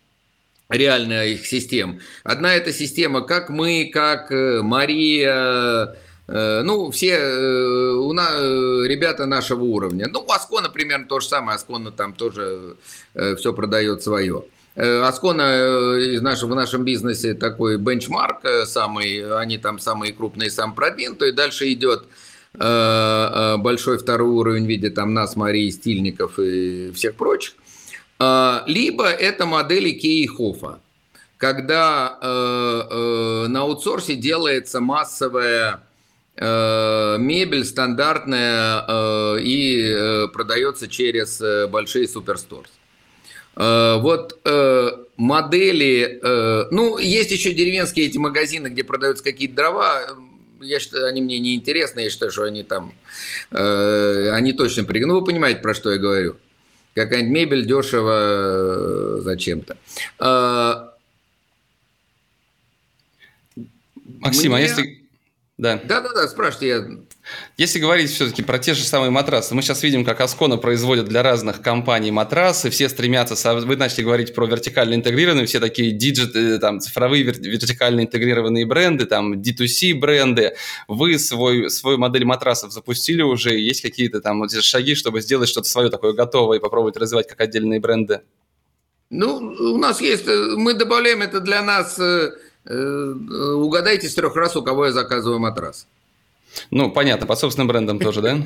реальных систем. Одна это система, как мы, как э, Мария, э, ну, все у нас, ребята нашего уровня. Ну, Аскона примерно то же самое, Аскона там тоже все продает свое. Аскона э, из нашего, в нашем бизнесе такой бенчмарк э, самый, они там самые крупные, сам продвинутые. Дальше идет э, большой второй уровень в виде там нас, Марии, Стильников и всех прочих. Либо это модели Кейхофа, когда на аутсорсе делается массовая мебель стандартная и продается через большие суперсторс. Э, вот э, модели, э, ну, есть еще деревенские эти магазины, где продаются какие-то дрова. Я считаю, они мне не интересны, я считаю, что они там, они точно пригодны. Ну, вы понимаете, про что я говорю. Какая-нибудь мебель дешево зачем-то. Максим, а мне... а если... Да. Да-да-да, спрашивайте, я если говорить все-таки про те же самые матрасы, мы сейчас видим, как Аскона производит для разных компаний матрасы, все стремятся, вы начали говорить про вертикально интегрированные, все такие digit, э, там, цифровые вертикально интегрированные бренды, там, D2C бренды. Вы свой, свою модель матрасов запустили уже, есть какие-то там вот шаги, чтобы сделать что-то свое такое готовое и попробовать развивать как отдельные бренды? Ну, у нас есть, э, мы добавляем это для нас, э, угадайте с трех раз, у кого я заказываю матрас. Ну, понятно, под собственным брендом тоже, да?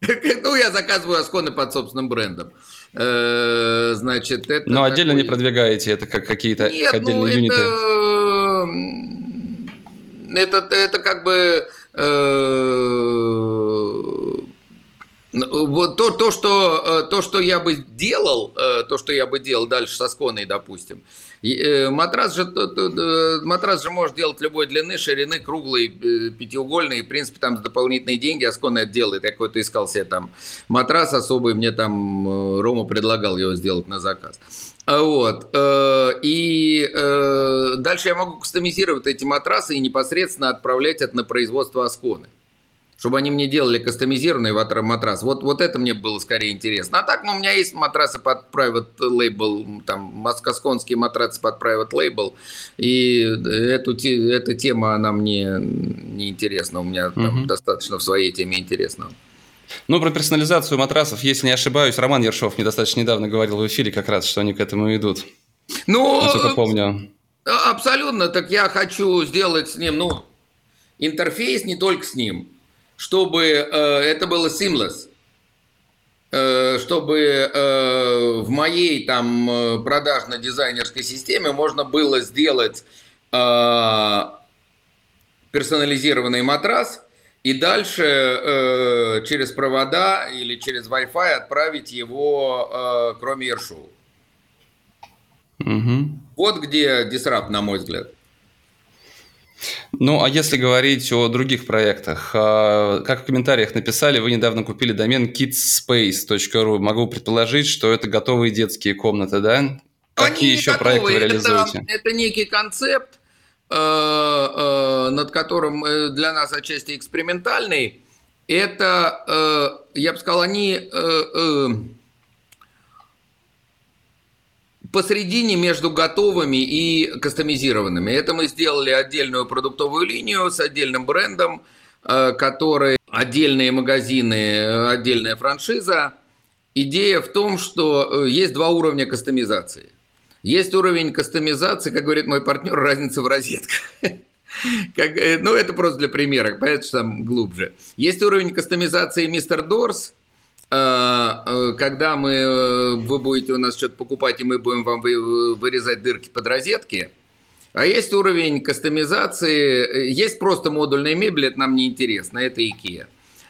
Ну, я заказываю Асконы под собственным брендом. Э, значит, это... Но отдельно не продвигаете это как какие-то отдельные ну, юниты? Это, это как бы... Э, вот то, то, что, то, что я бы делал, то, что я бы делал дальше со сконой, допустим, матрас же, матрас же может делать любой длины, ширины, круглый, пятиугольный, в принципе, там за дополнительные деньги Аскона это делает. Я какой-то искал себе там матрас особый, мне там Рома предлагал его сделать на заказ. Вот. И дальше я могу кастомизировать эти матрасы и непосредственно отправлять это на производство Асконы чтобы они мне делали кастомизированный матрас. Вот, вот это мне было скорее интересно. А так, ну, у меня есть матрасы под private label, там, маскосконские матрасы под private label, и эту, эта тема, она мне не интересна. У меня там, угу. достаточно в своей теме интересного. Ну, про персонализацию матрасов, если не ошибаюсь, Роман Ершов мне достаточно недавно говорил в эфире как раз, что они к этому идут. Ну, Насколько помню. Абсолютно. Так я хочу сделать с ним, ну, интерфейс не только с ним чтобы э, это было seamless, э, чтобы э, в моей там продажно-дизайнерской системе можно было сделать персонализированный матрас и дальше э, через провода или через Wi-Fi отправить его э, кроме Airshou. Угу. Вот где дисрапт, на мой взгляд. Ну, а если говорить о других проектах, а, как в комментариях написали, вы недавно купили домен kidsspace.ru. Могу предположить, что это готовые детские комнаты, да? Какие еще готовые. проекты вы реализуете? Это, это некий концепт, э, э, над которым э, для нас отчасти экспериментальный. Это, я бы сказал, они посередине между готовыми и кастомизированными. Это мы сделали отдельную продуктовую линию с отдельным брендом, э, который отдельные магазины, отдельная франшиза. Идея в том, что э, есть два уровня кастомизации. Есть уровень кастомизации, как говорит мой партнер, разница в розетках. Как, э, ну, это просто для примера, понятно, что там глубже. Есть уровень кастомизации Мистер Дорс, э, когда мы, э, вы будете у нас что-то покупать, и мы будем вам вырезать дырки под розетки. А есть уровень кастомизации, есть просто модульная мебель, это нам не интересно, это IKEA.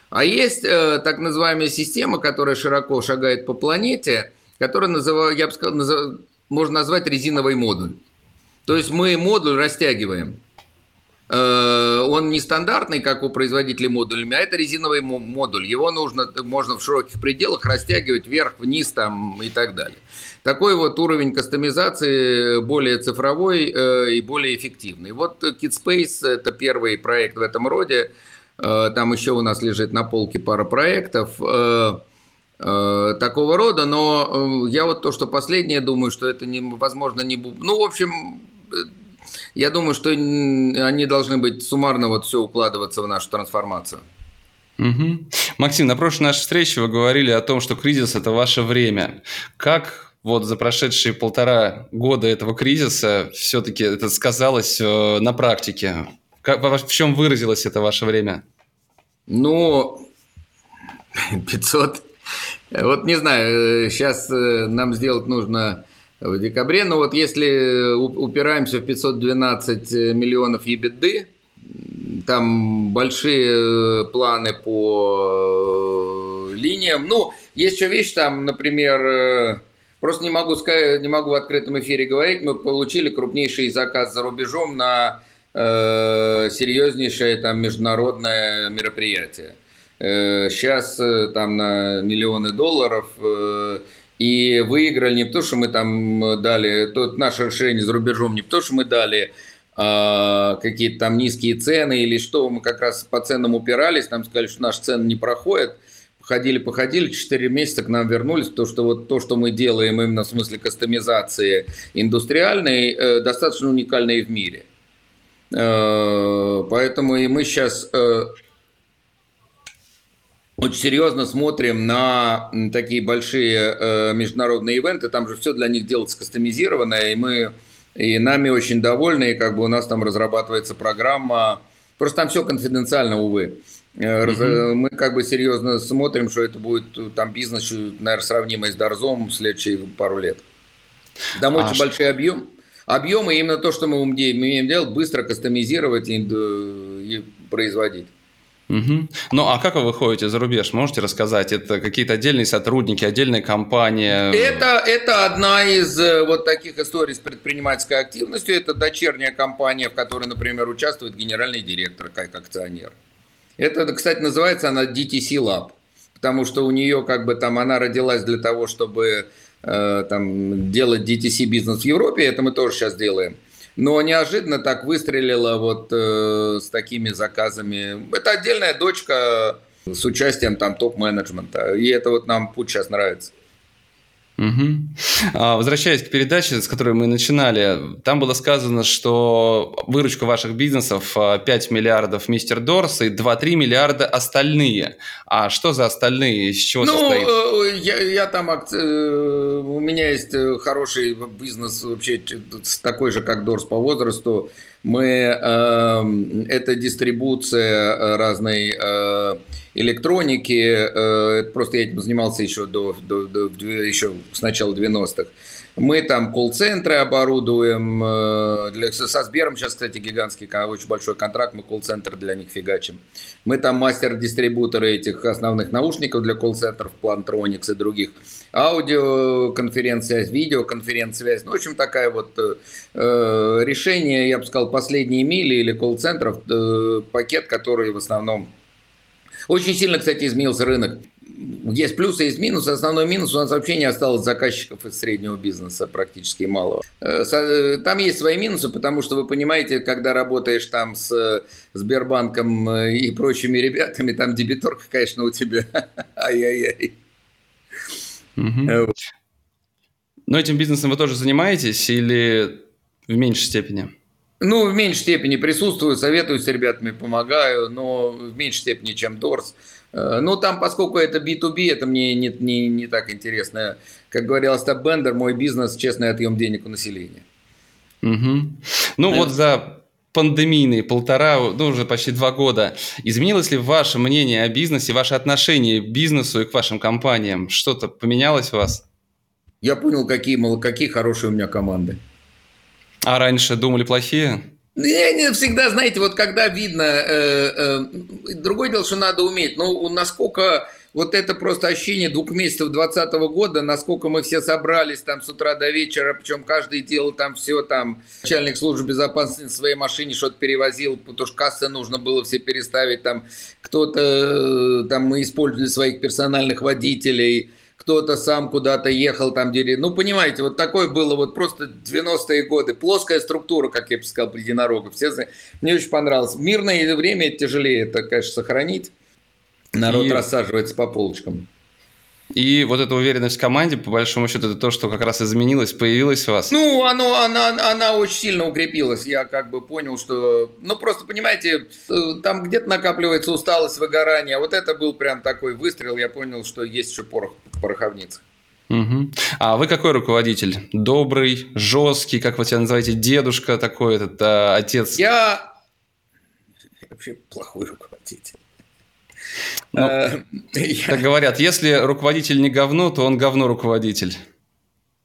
А есть э, так называемая система, которая широко шагает по планете, которая называю, я бы сказал, можно назвать резиновый модуль. То есть мы модуль растягиваем. Э, он не стандартный, как у производителей модулями, а это резиновый модуль. Его нужно, можно в широких пределах растягивать вверх, вниз там и так далее. Такой вот уровень кастомизации более цифровой э, и более эффективный. Вот KidSpace – это первый проект в этом роде. Э, там еще у нас лежит на полке пара проектов такого рода, но я вот то, что последнее, думаю, что это не, возможно не... Ну, в общем, я думаю, что они должны быть суммарно вот все укладываться в нашу трансформацию. Угу. Максим, на прошлой нашей встрече вы говорили о том, что кризис – это ваше время. Как вот за прошедшие полтора года этого кризиса все-таки это сказалось э, на практике? Как, в чем выразилось это ваше время? Ну, 500. Вот не знаю, сейчас э, нам сделать нужно в декабре. Но вот если упираемся в 512 миллионов ебеды, там большие планы по линиям. Ну, есть еще вещь, там, например, просто не могу, сказать, не могу в открытом эфире говорить, мы получили крупнейший заказ за рубежом на э, серьезнейшее там международное мероприятие. Э, сейчас э, там на миллионы долларов э, и выиграли не потому, что мы там дали, тут наше решение за рубежом, не потому, что мы дали а, какие-то там низкие цены или что, мы как раз по ценам упирались, нам сказали, что наши цены не проходят, походили, походили, 4 месяца к нам вернулись, потому что вот то, что мы делаем именно в смысле кастомизации индустриальной, э, достаточно уникальное в мире. Э, поэтому и мы сейчас э, очень серьезно смотрим на такие большие э, международные ивенты, там же все для них делается кастомизированное, и мы и нами очень довольны, и как бы у нас там разрабатывается программа, просто там все конфиденциально, увы. Mm-hmm. Мы как бы серьезно смотрим, что это будет там бизнес, наверное, сравнимый с Дарзом в следующие пару лет. Там а очень что... большой объем. Объемы именно то, что мы умеем делать, быстро кастомизировать и, и производить. Угу. Ну а как вы выходите за рубеж? Можете рассказать? Это какие-то отдельные сотрудники, отдельная компания? Это, это одна из э, вот таких историй с предпринимательской активностью. Это дочерняя компания, в которой, например, участвует генеральный директор как акционер. Это, кстати, называется она DTC Lab, потому что у нее как бы там она родилась для того, чтобы э, там делать DTC бизнес в Европе. Это мы тоже сейчас делаем но неожиданно так выстрелила вот э, с такими заказами. Это отдельная дочка с участием там топ-менеджмента, и это вот нам путь сейчас нравится. Угу. Возвращаясь к передаче, с которой мы начинали, там было сказано, что выручка ваших бизнесов 5 а, миллиардов Мистер Дорс и 2-3 миллиарда остальные. А что за остальные? Из чего ну, состоит? Э, я, я там, э, у меня есть э, хороший бизнес вообще такой же, как Дорс по возрасту. Мы, эм, это дистрибуция разной электроники. Э, просто я этим занимался еще, до, до, до, еще с начала 90-х. Мы там колл-центры оборудуем. Э, для, со Сбером сейчас, кстати, гигантский, очень большой контракт, мы колл-центр для них фигачим. Мы там мастер-дистрибуторы этих основных наушников для колл-центров, Plantronics и других. Аудиоконференция, видеоконференция. Ну, в общем, такая вот э, решение, я бы сказал, последние мили или колл-центров, э, пакет, который в основном очень сильно, кстати, изменился рынок. Есть плюсы, есть минусы. Основной минус у нас вообще не осталось заказчиков из среднего бизнеса, практически малого. Э, э, там есть свои минусы, потому что вы понимаете, когда работаешь там с Сбербанком э, и прочими ребятами, там дебиторка, конечно, у тебя ай-яй-яй. Но этим бизнесом вы тоже занимаетесь или в меньшей степени? Ну, в меньшей степени присутствую, советую с ребятами, помогаю, но в меньшей степени, чем Дорс. Э, ну, там, поскольку это B2B, это мне не, не, не так интересно. Как говорил Остап Бендер, мой бизнес – честный отъем денег у населения. Угу. Ну, да. вот за пандемийные полтора, ну, уже почти два года, изменилось ли ваше мнение о бизнесе, ваше отношение к бизнесу и к вашим компаниям? Что-то поменялось у вас? Я понял, какие, какие хорошие у меня команды. А раньше думали плохие? Я не всегда, знаете, вот когда видно, э, э, другое дело, что надо уметь, но насколько вот это просто ощущение двух месяцев 2020 года, насколько мы все собрались там с утра до вечера, причем каждый делал там все, там начальник службы безопасности на своей машине что-то перевозил, потому что кассы нужно было все переставить, там кто-то, э, там мы использовали своих персональных водителей, кто-то сам куда-то ехал там, где... Ну, понимаете, вот такое было вот просто 90-е годы. Плоская структура, как я бы сказал, единорога. Все... Мне очень понравилось. В мирное время тяжелее это, конечно, сохранить. Народ И... рассаживается по полочкам. И вот эта уверенность в команде, по большому счету, это то, что как раз изменилось, появилось у вас? Ну, оно, она, она очень сильно укрепилась. Я как бы понял, что... Ну, просто, понимаете, э, там где-то накапливается усталость, выгорание. Вот это был прям такой выстрел. Я понял, что есть еще порох в пороховнице. Угу. А вы какой руководитель? Добрый, жесткий, как вы себя называете, дедушка такой, этот а, отец? Я вообще плохой руководитель. Ну, э, как говорят, если руководитель не говно, то он говно руководитель.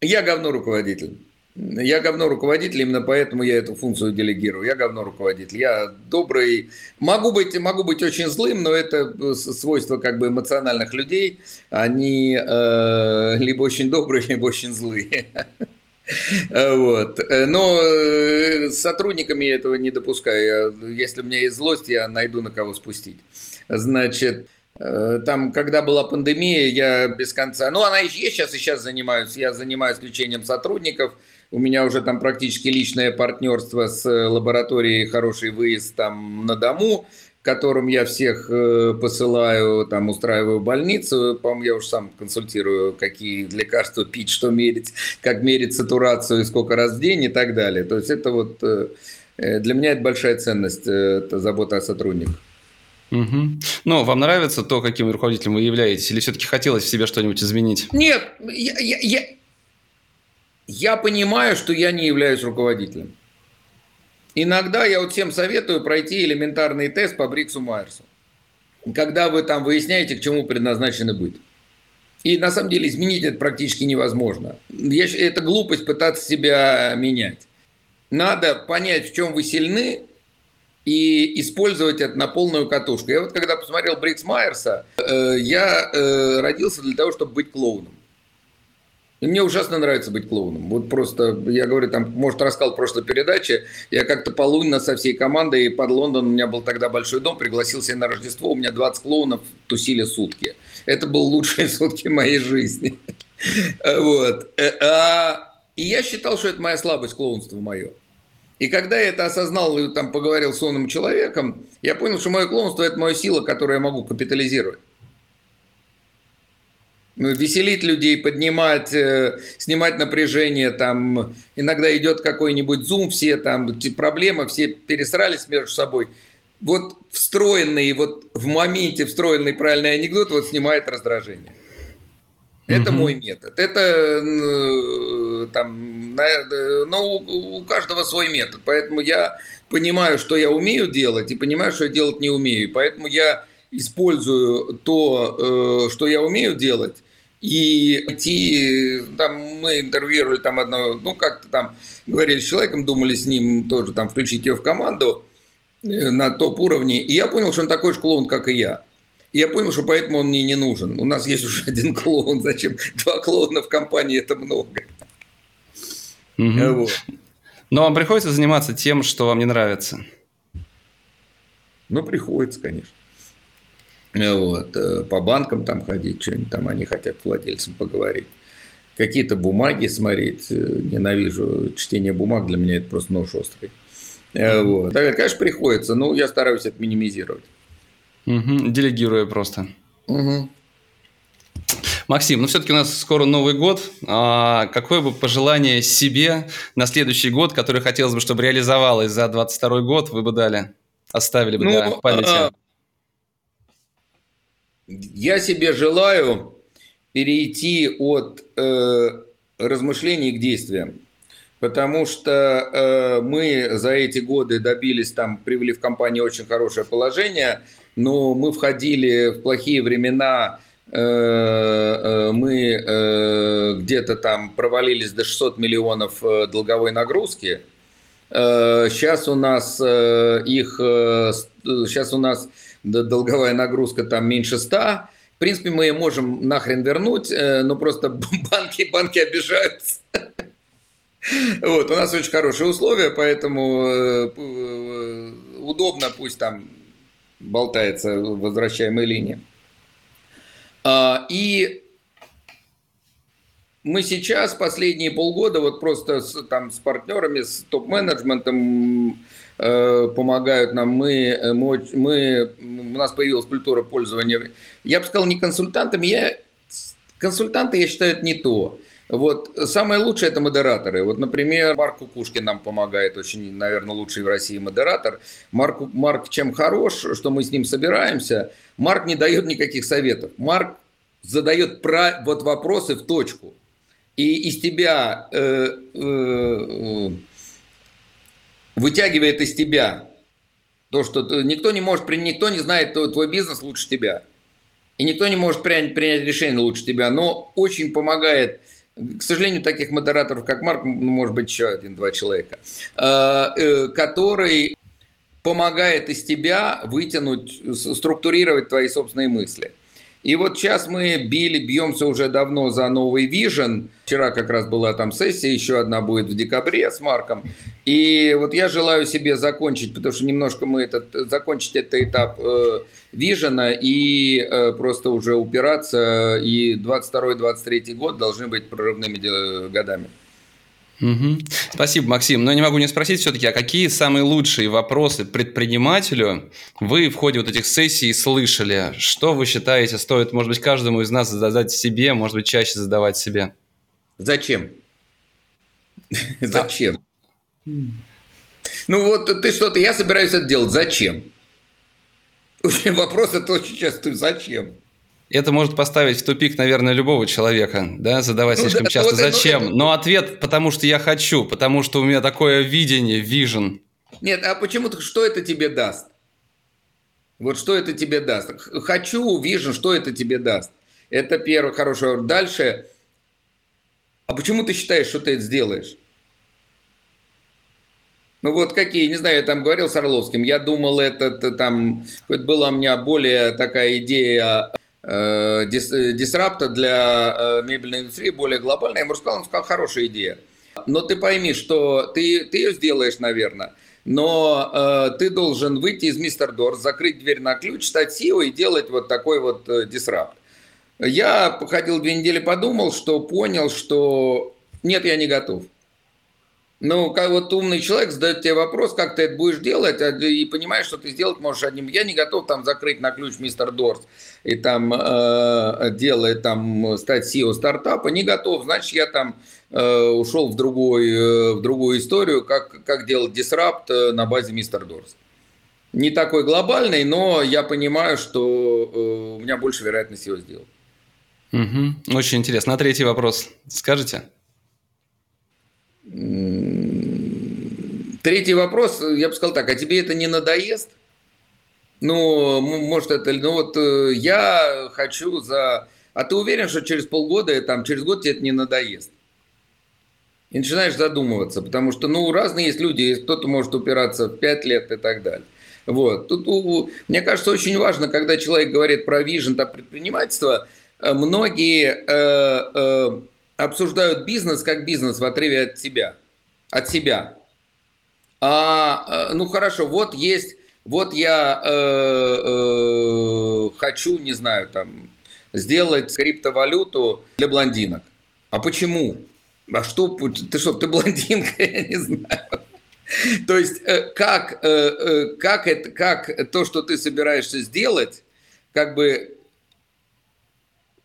Я говно руководитель. Я говно руководитель, именно поэтому я эту функцию делегирую. Я говно руководитель. Я добрый. Могу быть, могу быть очень злым, но это свойство как бы эмоциональных людей. Они э, либо очень добрые, либо очень злые. Вот. Но э, с сотрудниками я этого не допускаю. Если у меня есть злость, я найду на кого спустить. Значит, э, там, когда была пандемия, я без конца... Ну, она есть сейчас, и сейчас занимаюсь. Я занимаюсь лечением сотрудников. У меня уже там практически личное партнерство с лабораторией «Хороший выезд» там на дому, которым я всех э, посылаю, там устраиваю больницу. По-моему, я уж сам консультирую, какие лекарства пить, что мерить, как мерить сатурацию, сколько раз в день и так далее. То есть это вот... Э, для меня это большая ценность, это забота о сотрудниках. Угу. Ну, вам нравится то, каким руководителем вы являетесь, или все-таки хотелось в себе что-нибудь изменить? Нет, я, я, я, я понимаю, что я не являюсь руководителем. Иногда я вот всем советую пройти элементарный тест по Бриксу Майерсу, когда вы там выясняете, к чему предназначены быть. И на самом деле изменить это практически невозможно. Это глупость пытаться себя менять. Надо понять, в чем вы сильны, и использовать это на полную катушку. Я вот когда посмотрел Брикс Майерса, э, я э, родился для того, чтобы быть клоуном. Мне ужасно нравится быть клоуном. Вот просто, я говорю, там, может, рассказал в прошлой передаче, я как-то полунно со всей командой под Лондон, у меня был тогда большой дом, пригласил себя на Рождество, у меня 20 клоунов тусили сутки. Это был лучшие сутки моей жизни. Вот. Э, а, и я считал, что это моя слабость, клоунство мое. И когда я это осознал и там поговорил с умным человеком, я понял, что мое клоунство – это моя сила, которую я могу капитализировать. Ну, веселить людей, поднимать, э, снимать напряжение, там иногда идет какой-нибудь зум, все там проблемы, все пересрались между собой. Вот встроенный, вот в моменте встроенный правильный анекдот вот снимает раздражение. Это угу. мой метод. Это э, там, ну, у каждого свой метод. Поэтому я понимаю, что я умею делать, и понимаю, что я делать не умею. Поэтому я использую то, э, что я умею делать, и идти, там мы интервьюировали там одного, ну как-то там говорили с человеком, думали с ним тоже там включить его в команду э, на топ-уровне, и я понял, что он такой же клоун, как и я. И я понял, что поэтому он мне не нужен. У нас есть уже один клоун, зачем два клоуна в компании, это много. Угу. Вот. Но вам приходится заниматься тем, что вам не нравится? Ну, приходится, конечно. Вот. Э, по банкам там ходить, что-нибудь там они хотят владельцам поговорить. Какие-то бумаги смотреть. Э, ненавижу чтение бумаг, для меня это просто нож острый. Э, вот. Так, конечно, приходится, но я стараюсь это минимизировать. Угу. Делегируя просто. Угу. Максим, ну все-таки у нас скоро Новый год. А какое бы пожелание себе на следующий год, которое хотелось бы, чтобы реализовалось за 22 год, вы бы дали? Оставили бы ну, для памяти? Я себе желаю перейти от э, размышлений к действиям. Потому что э, мы за эти годы добились, там, привели в компании очень хорошее положение, но мы входили в плохие времена, э, э, мы э, где-то там провалились до 600 миллионов э, долговой нагрузки. Э, сейчас у нас э, их, сейчас у нас долговая нагрузка там меньше 100. В принципе, мы ее можем нахрен вернуть, э, но просто банки, банки обижаются. Вот, у нас очень хорошие условия, поэтому э, э, удобно, пусть там болтается возвращаемая линия. А, и мы сейчас последние полгода вот просто с, там с партнерами, с топ-менеджментом Э, помогают нам, мы, э, мы, мы, у нас появилась культура пользования. Я бы сказал, не консультантами, я, консультанты, я считаю, это не то. Вот самое лучшее это модераторы. Вот, например, Марк Кукушкин нам помогает, очень, наверное, лучший в России модератор. Марк, Марк чем хорош, что мы с ним собираемся, Марк не дает никаких советов. Марк задает про, вот вопросы в точку. И из тебя э, э, вытягивает из тебя то, что никто не может, никто не знает твой бизнес лучше тебя. И никто не может принять, принять решение лучше тебя, но очень помогает к сожалению, таких модераторов, как Марк, ну, может быть, еще один-два человека, э, э, который помогает из тебя вытянуть, структурировать твои собственные мысли. И вот сейчас мы били, бьемся уже давно за новый Vision. Вчера как раз была там сессия, еще одна будет в декабре с Марком. И вот я желаю себе закончить, потому что немножко мы этот, закончить этот этап э, Vision и э, просто уже упираться. И 22-23 год должны быть прорывными годами. Угу. Спасибо, Максим. Но не могу не спросить все-таки, а какие самые лучшие вопросы предпринимателю вы в ходе вот этих сессий слышали? Что вы считаете стоит, может быть, каждому из нас задать себе, может быть, чаще задавать себе? Зачем? Зачем? Ну вот ты что-то, я собираюсь это делать. Зачем? Вопрос это очень часто. Зачем? Это может поставить в тупик, наверное, любого человека, да, задавать ну, слишком да, часто вот, «зачем?». Ну, Но ответ «потому что я хочу», потому что у меня такое видение, вижен. Нет, а почему что это тебе даст? Вот что это тебе даст? Хочу, вижу, что это тебе даст. Это хороший вопрос. Дальше, а почему ты считаешь, что ты это сделаешь? Ну вот какие, не знаю, я там говорил с Орловским, я думал, это, это там, это была у меня более такая идея дис, дисрапта для э, мебельной индустрии, более глобальная. Я ему сказал, он сказал, хорошая идея. Но ты пойми, что ты, ты ее сделаешь, наверное, но э, ты должен выйти из Мистер Дорс, закрыть дверь на ключ, стать SEO и делать вот такой вот э, дисрапт. Я походил две недели, подумал, что понял, что нет, я не готов. Ну, как вот умный человек задает тебе вопрос, как ты это будешь делать, а и понимаешь, что ты сделать можешь одним. Я не готов там закрыть на ключ мистер Дорс и там э, делать там стать SEO стартапа, не готов. Значит, я там э, ушел в, другой, э, в другую историю, как, как делать дисрапт э, на базе мистер Дорс. Не такой глобальный, но я понимаю, что э, у меня больше вероятность его сделать. Угу. Очень интересно. На третий вопрос скажете? Третий вопрос, я бы сказал так, а тебе это не надоест? Ну, может, это... Ну, вот э, я хочу за... А ты уверен, что через полгода, там, через год тебе это не надоест? И начинаешь задумываться, потому что, ну, разные есть люди, кто-то может упираться в 5 лет и так далее. Вот. Тут, мне кажется, очень важно, когда человек говорит про вижен, про предпринимательство, э, многие э, э, обсуждают бизнес как бизнес в отрыве от себя. От себя. А, э, ну хорошо, вот есть, вот я э, э, хочу, не знаю, там, сделать криптовалюту для блондинок. А почему? А что, ты что, ты блондинка, я не знаю. То есть, э, как, как, это, как то, что ты собираешься сделать, как бы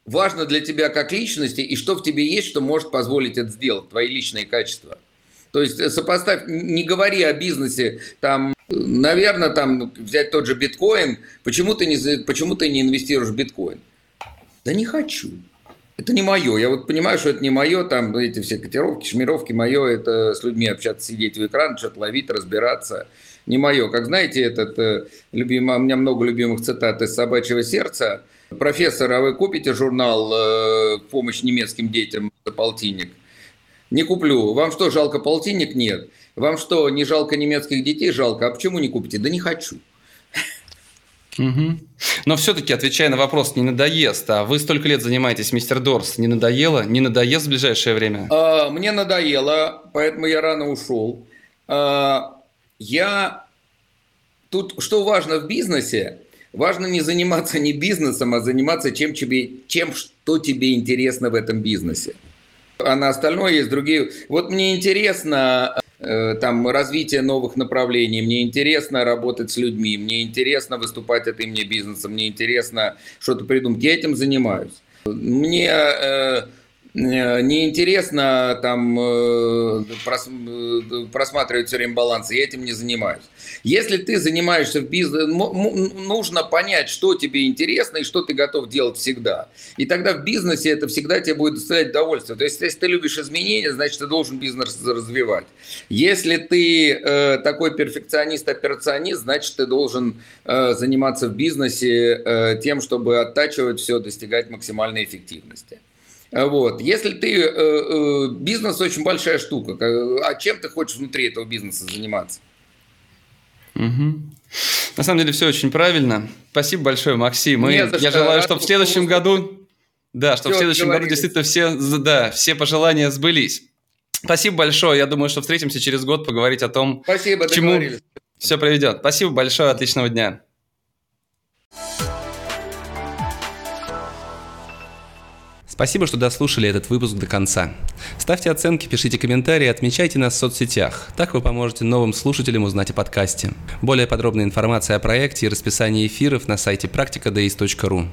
важно для тебя как личности, и что в тебе есть, что может позволить это сделать, твои личные качества. То есть э, сопоставь, не говори о бизнесе, там, наверное, там взять тот же биткоин, почему ты не, почему ты не инвестируешь в биткоин? Да не хочу. Это не мое. Я вот понимаю, что это не мое, там эти все котировки, шмировки, мое это с людьми общаться, сидеть в экран, что-то ловить, разбираться. Не мое. Как знаете, этот э, любимый, у меня много любимых цитат из «Собачьего сердца», Профессор, а вы купите журнал э, «Помощь немецким детям» за полтинник? Не куплю. Вам что, жалко полтинник? Нет. Вам что, не жалко немецких детей? Жалко. А почему не купите? Да не хочу. Угу. Но все-таки, отвечая на вопрос, не надоест, а вы столько лет занимаетесь, мистер Дорс, не надоело? Не надоест в ближайшее время? А, мне надоело, поэтому я рано ушел. А, я... Тут что важно в бизнесе, Важно не заниматься не бизнесом, а заниматься чем, тебе, чем что тебе интересно в этом бизнесе. А на остальное есть другие. Вот мне интересно э, там развитие новых направлений, мне интересно работать с людьми, мне интересно выступать от имени бизнеса, мне интересно что-то придумать. Я этим занимаюсь. Мне э, Э, неинтересно там э, э, просматривать все время балансы, я этим не занимаюсь. Если ты занимаешься в бизнесе, нужно понять, что тебе интересно и что ты готов делать всегда. И тогда в бизнесе это всегда тебе будет доставлять удовольствие. То есть, если ты любишь изменения, значит, ты должен бизнес развивать. Если ты э, такой перфекционист-операционист, значит, ты должен э, заниматься в бизнесе э, тем, чтобы оттачивать все, достигать максимальной эффективности. Вот. Если ты... Э, э, бизнес очень большая штука. А чем ты хочешь внутри этого бизнеса заниматься? Угу. На самом деле все очень правильно. Спасибо большое, Максим. И я желаю, чтобы в следующем году... Да, чтобы в следующем году действительно все, да, все пожелания сбылись. Спасибо большое. Я думаю, что встретимся через год поговорить о том, Спасибо, к чему все приведет. Спасибо большое, отличного дня. Спасибо, что дослушали этот выпуск до конца. Ставьте оценки, пишите комментарии, отмечайте нас в соцсетях. Так вы поможете новым слушателям узнать о подкасте. Более подробная информация о проекте и расписании эфиров на сайте практикадеис.ру.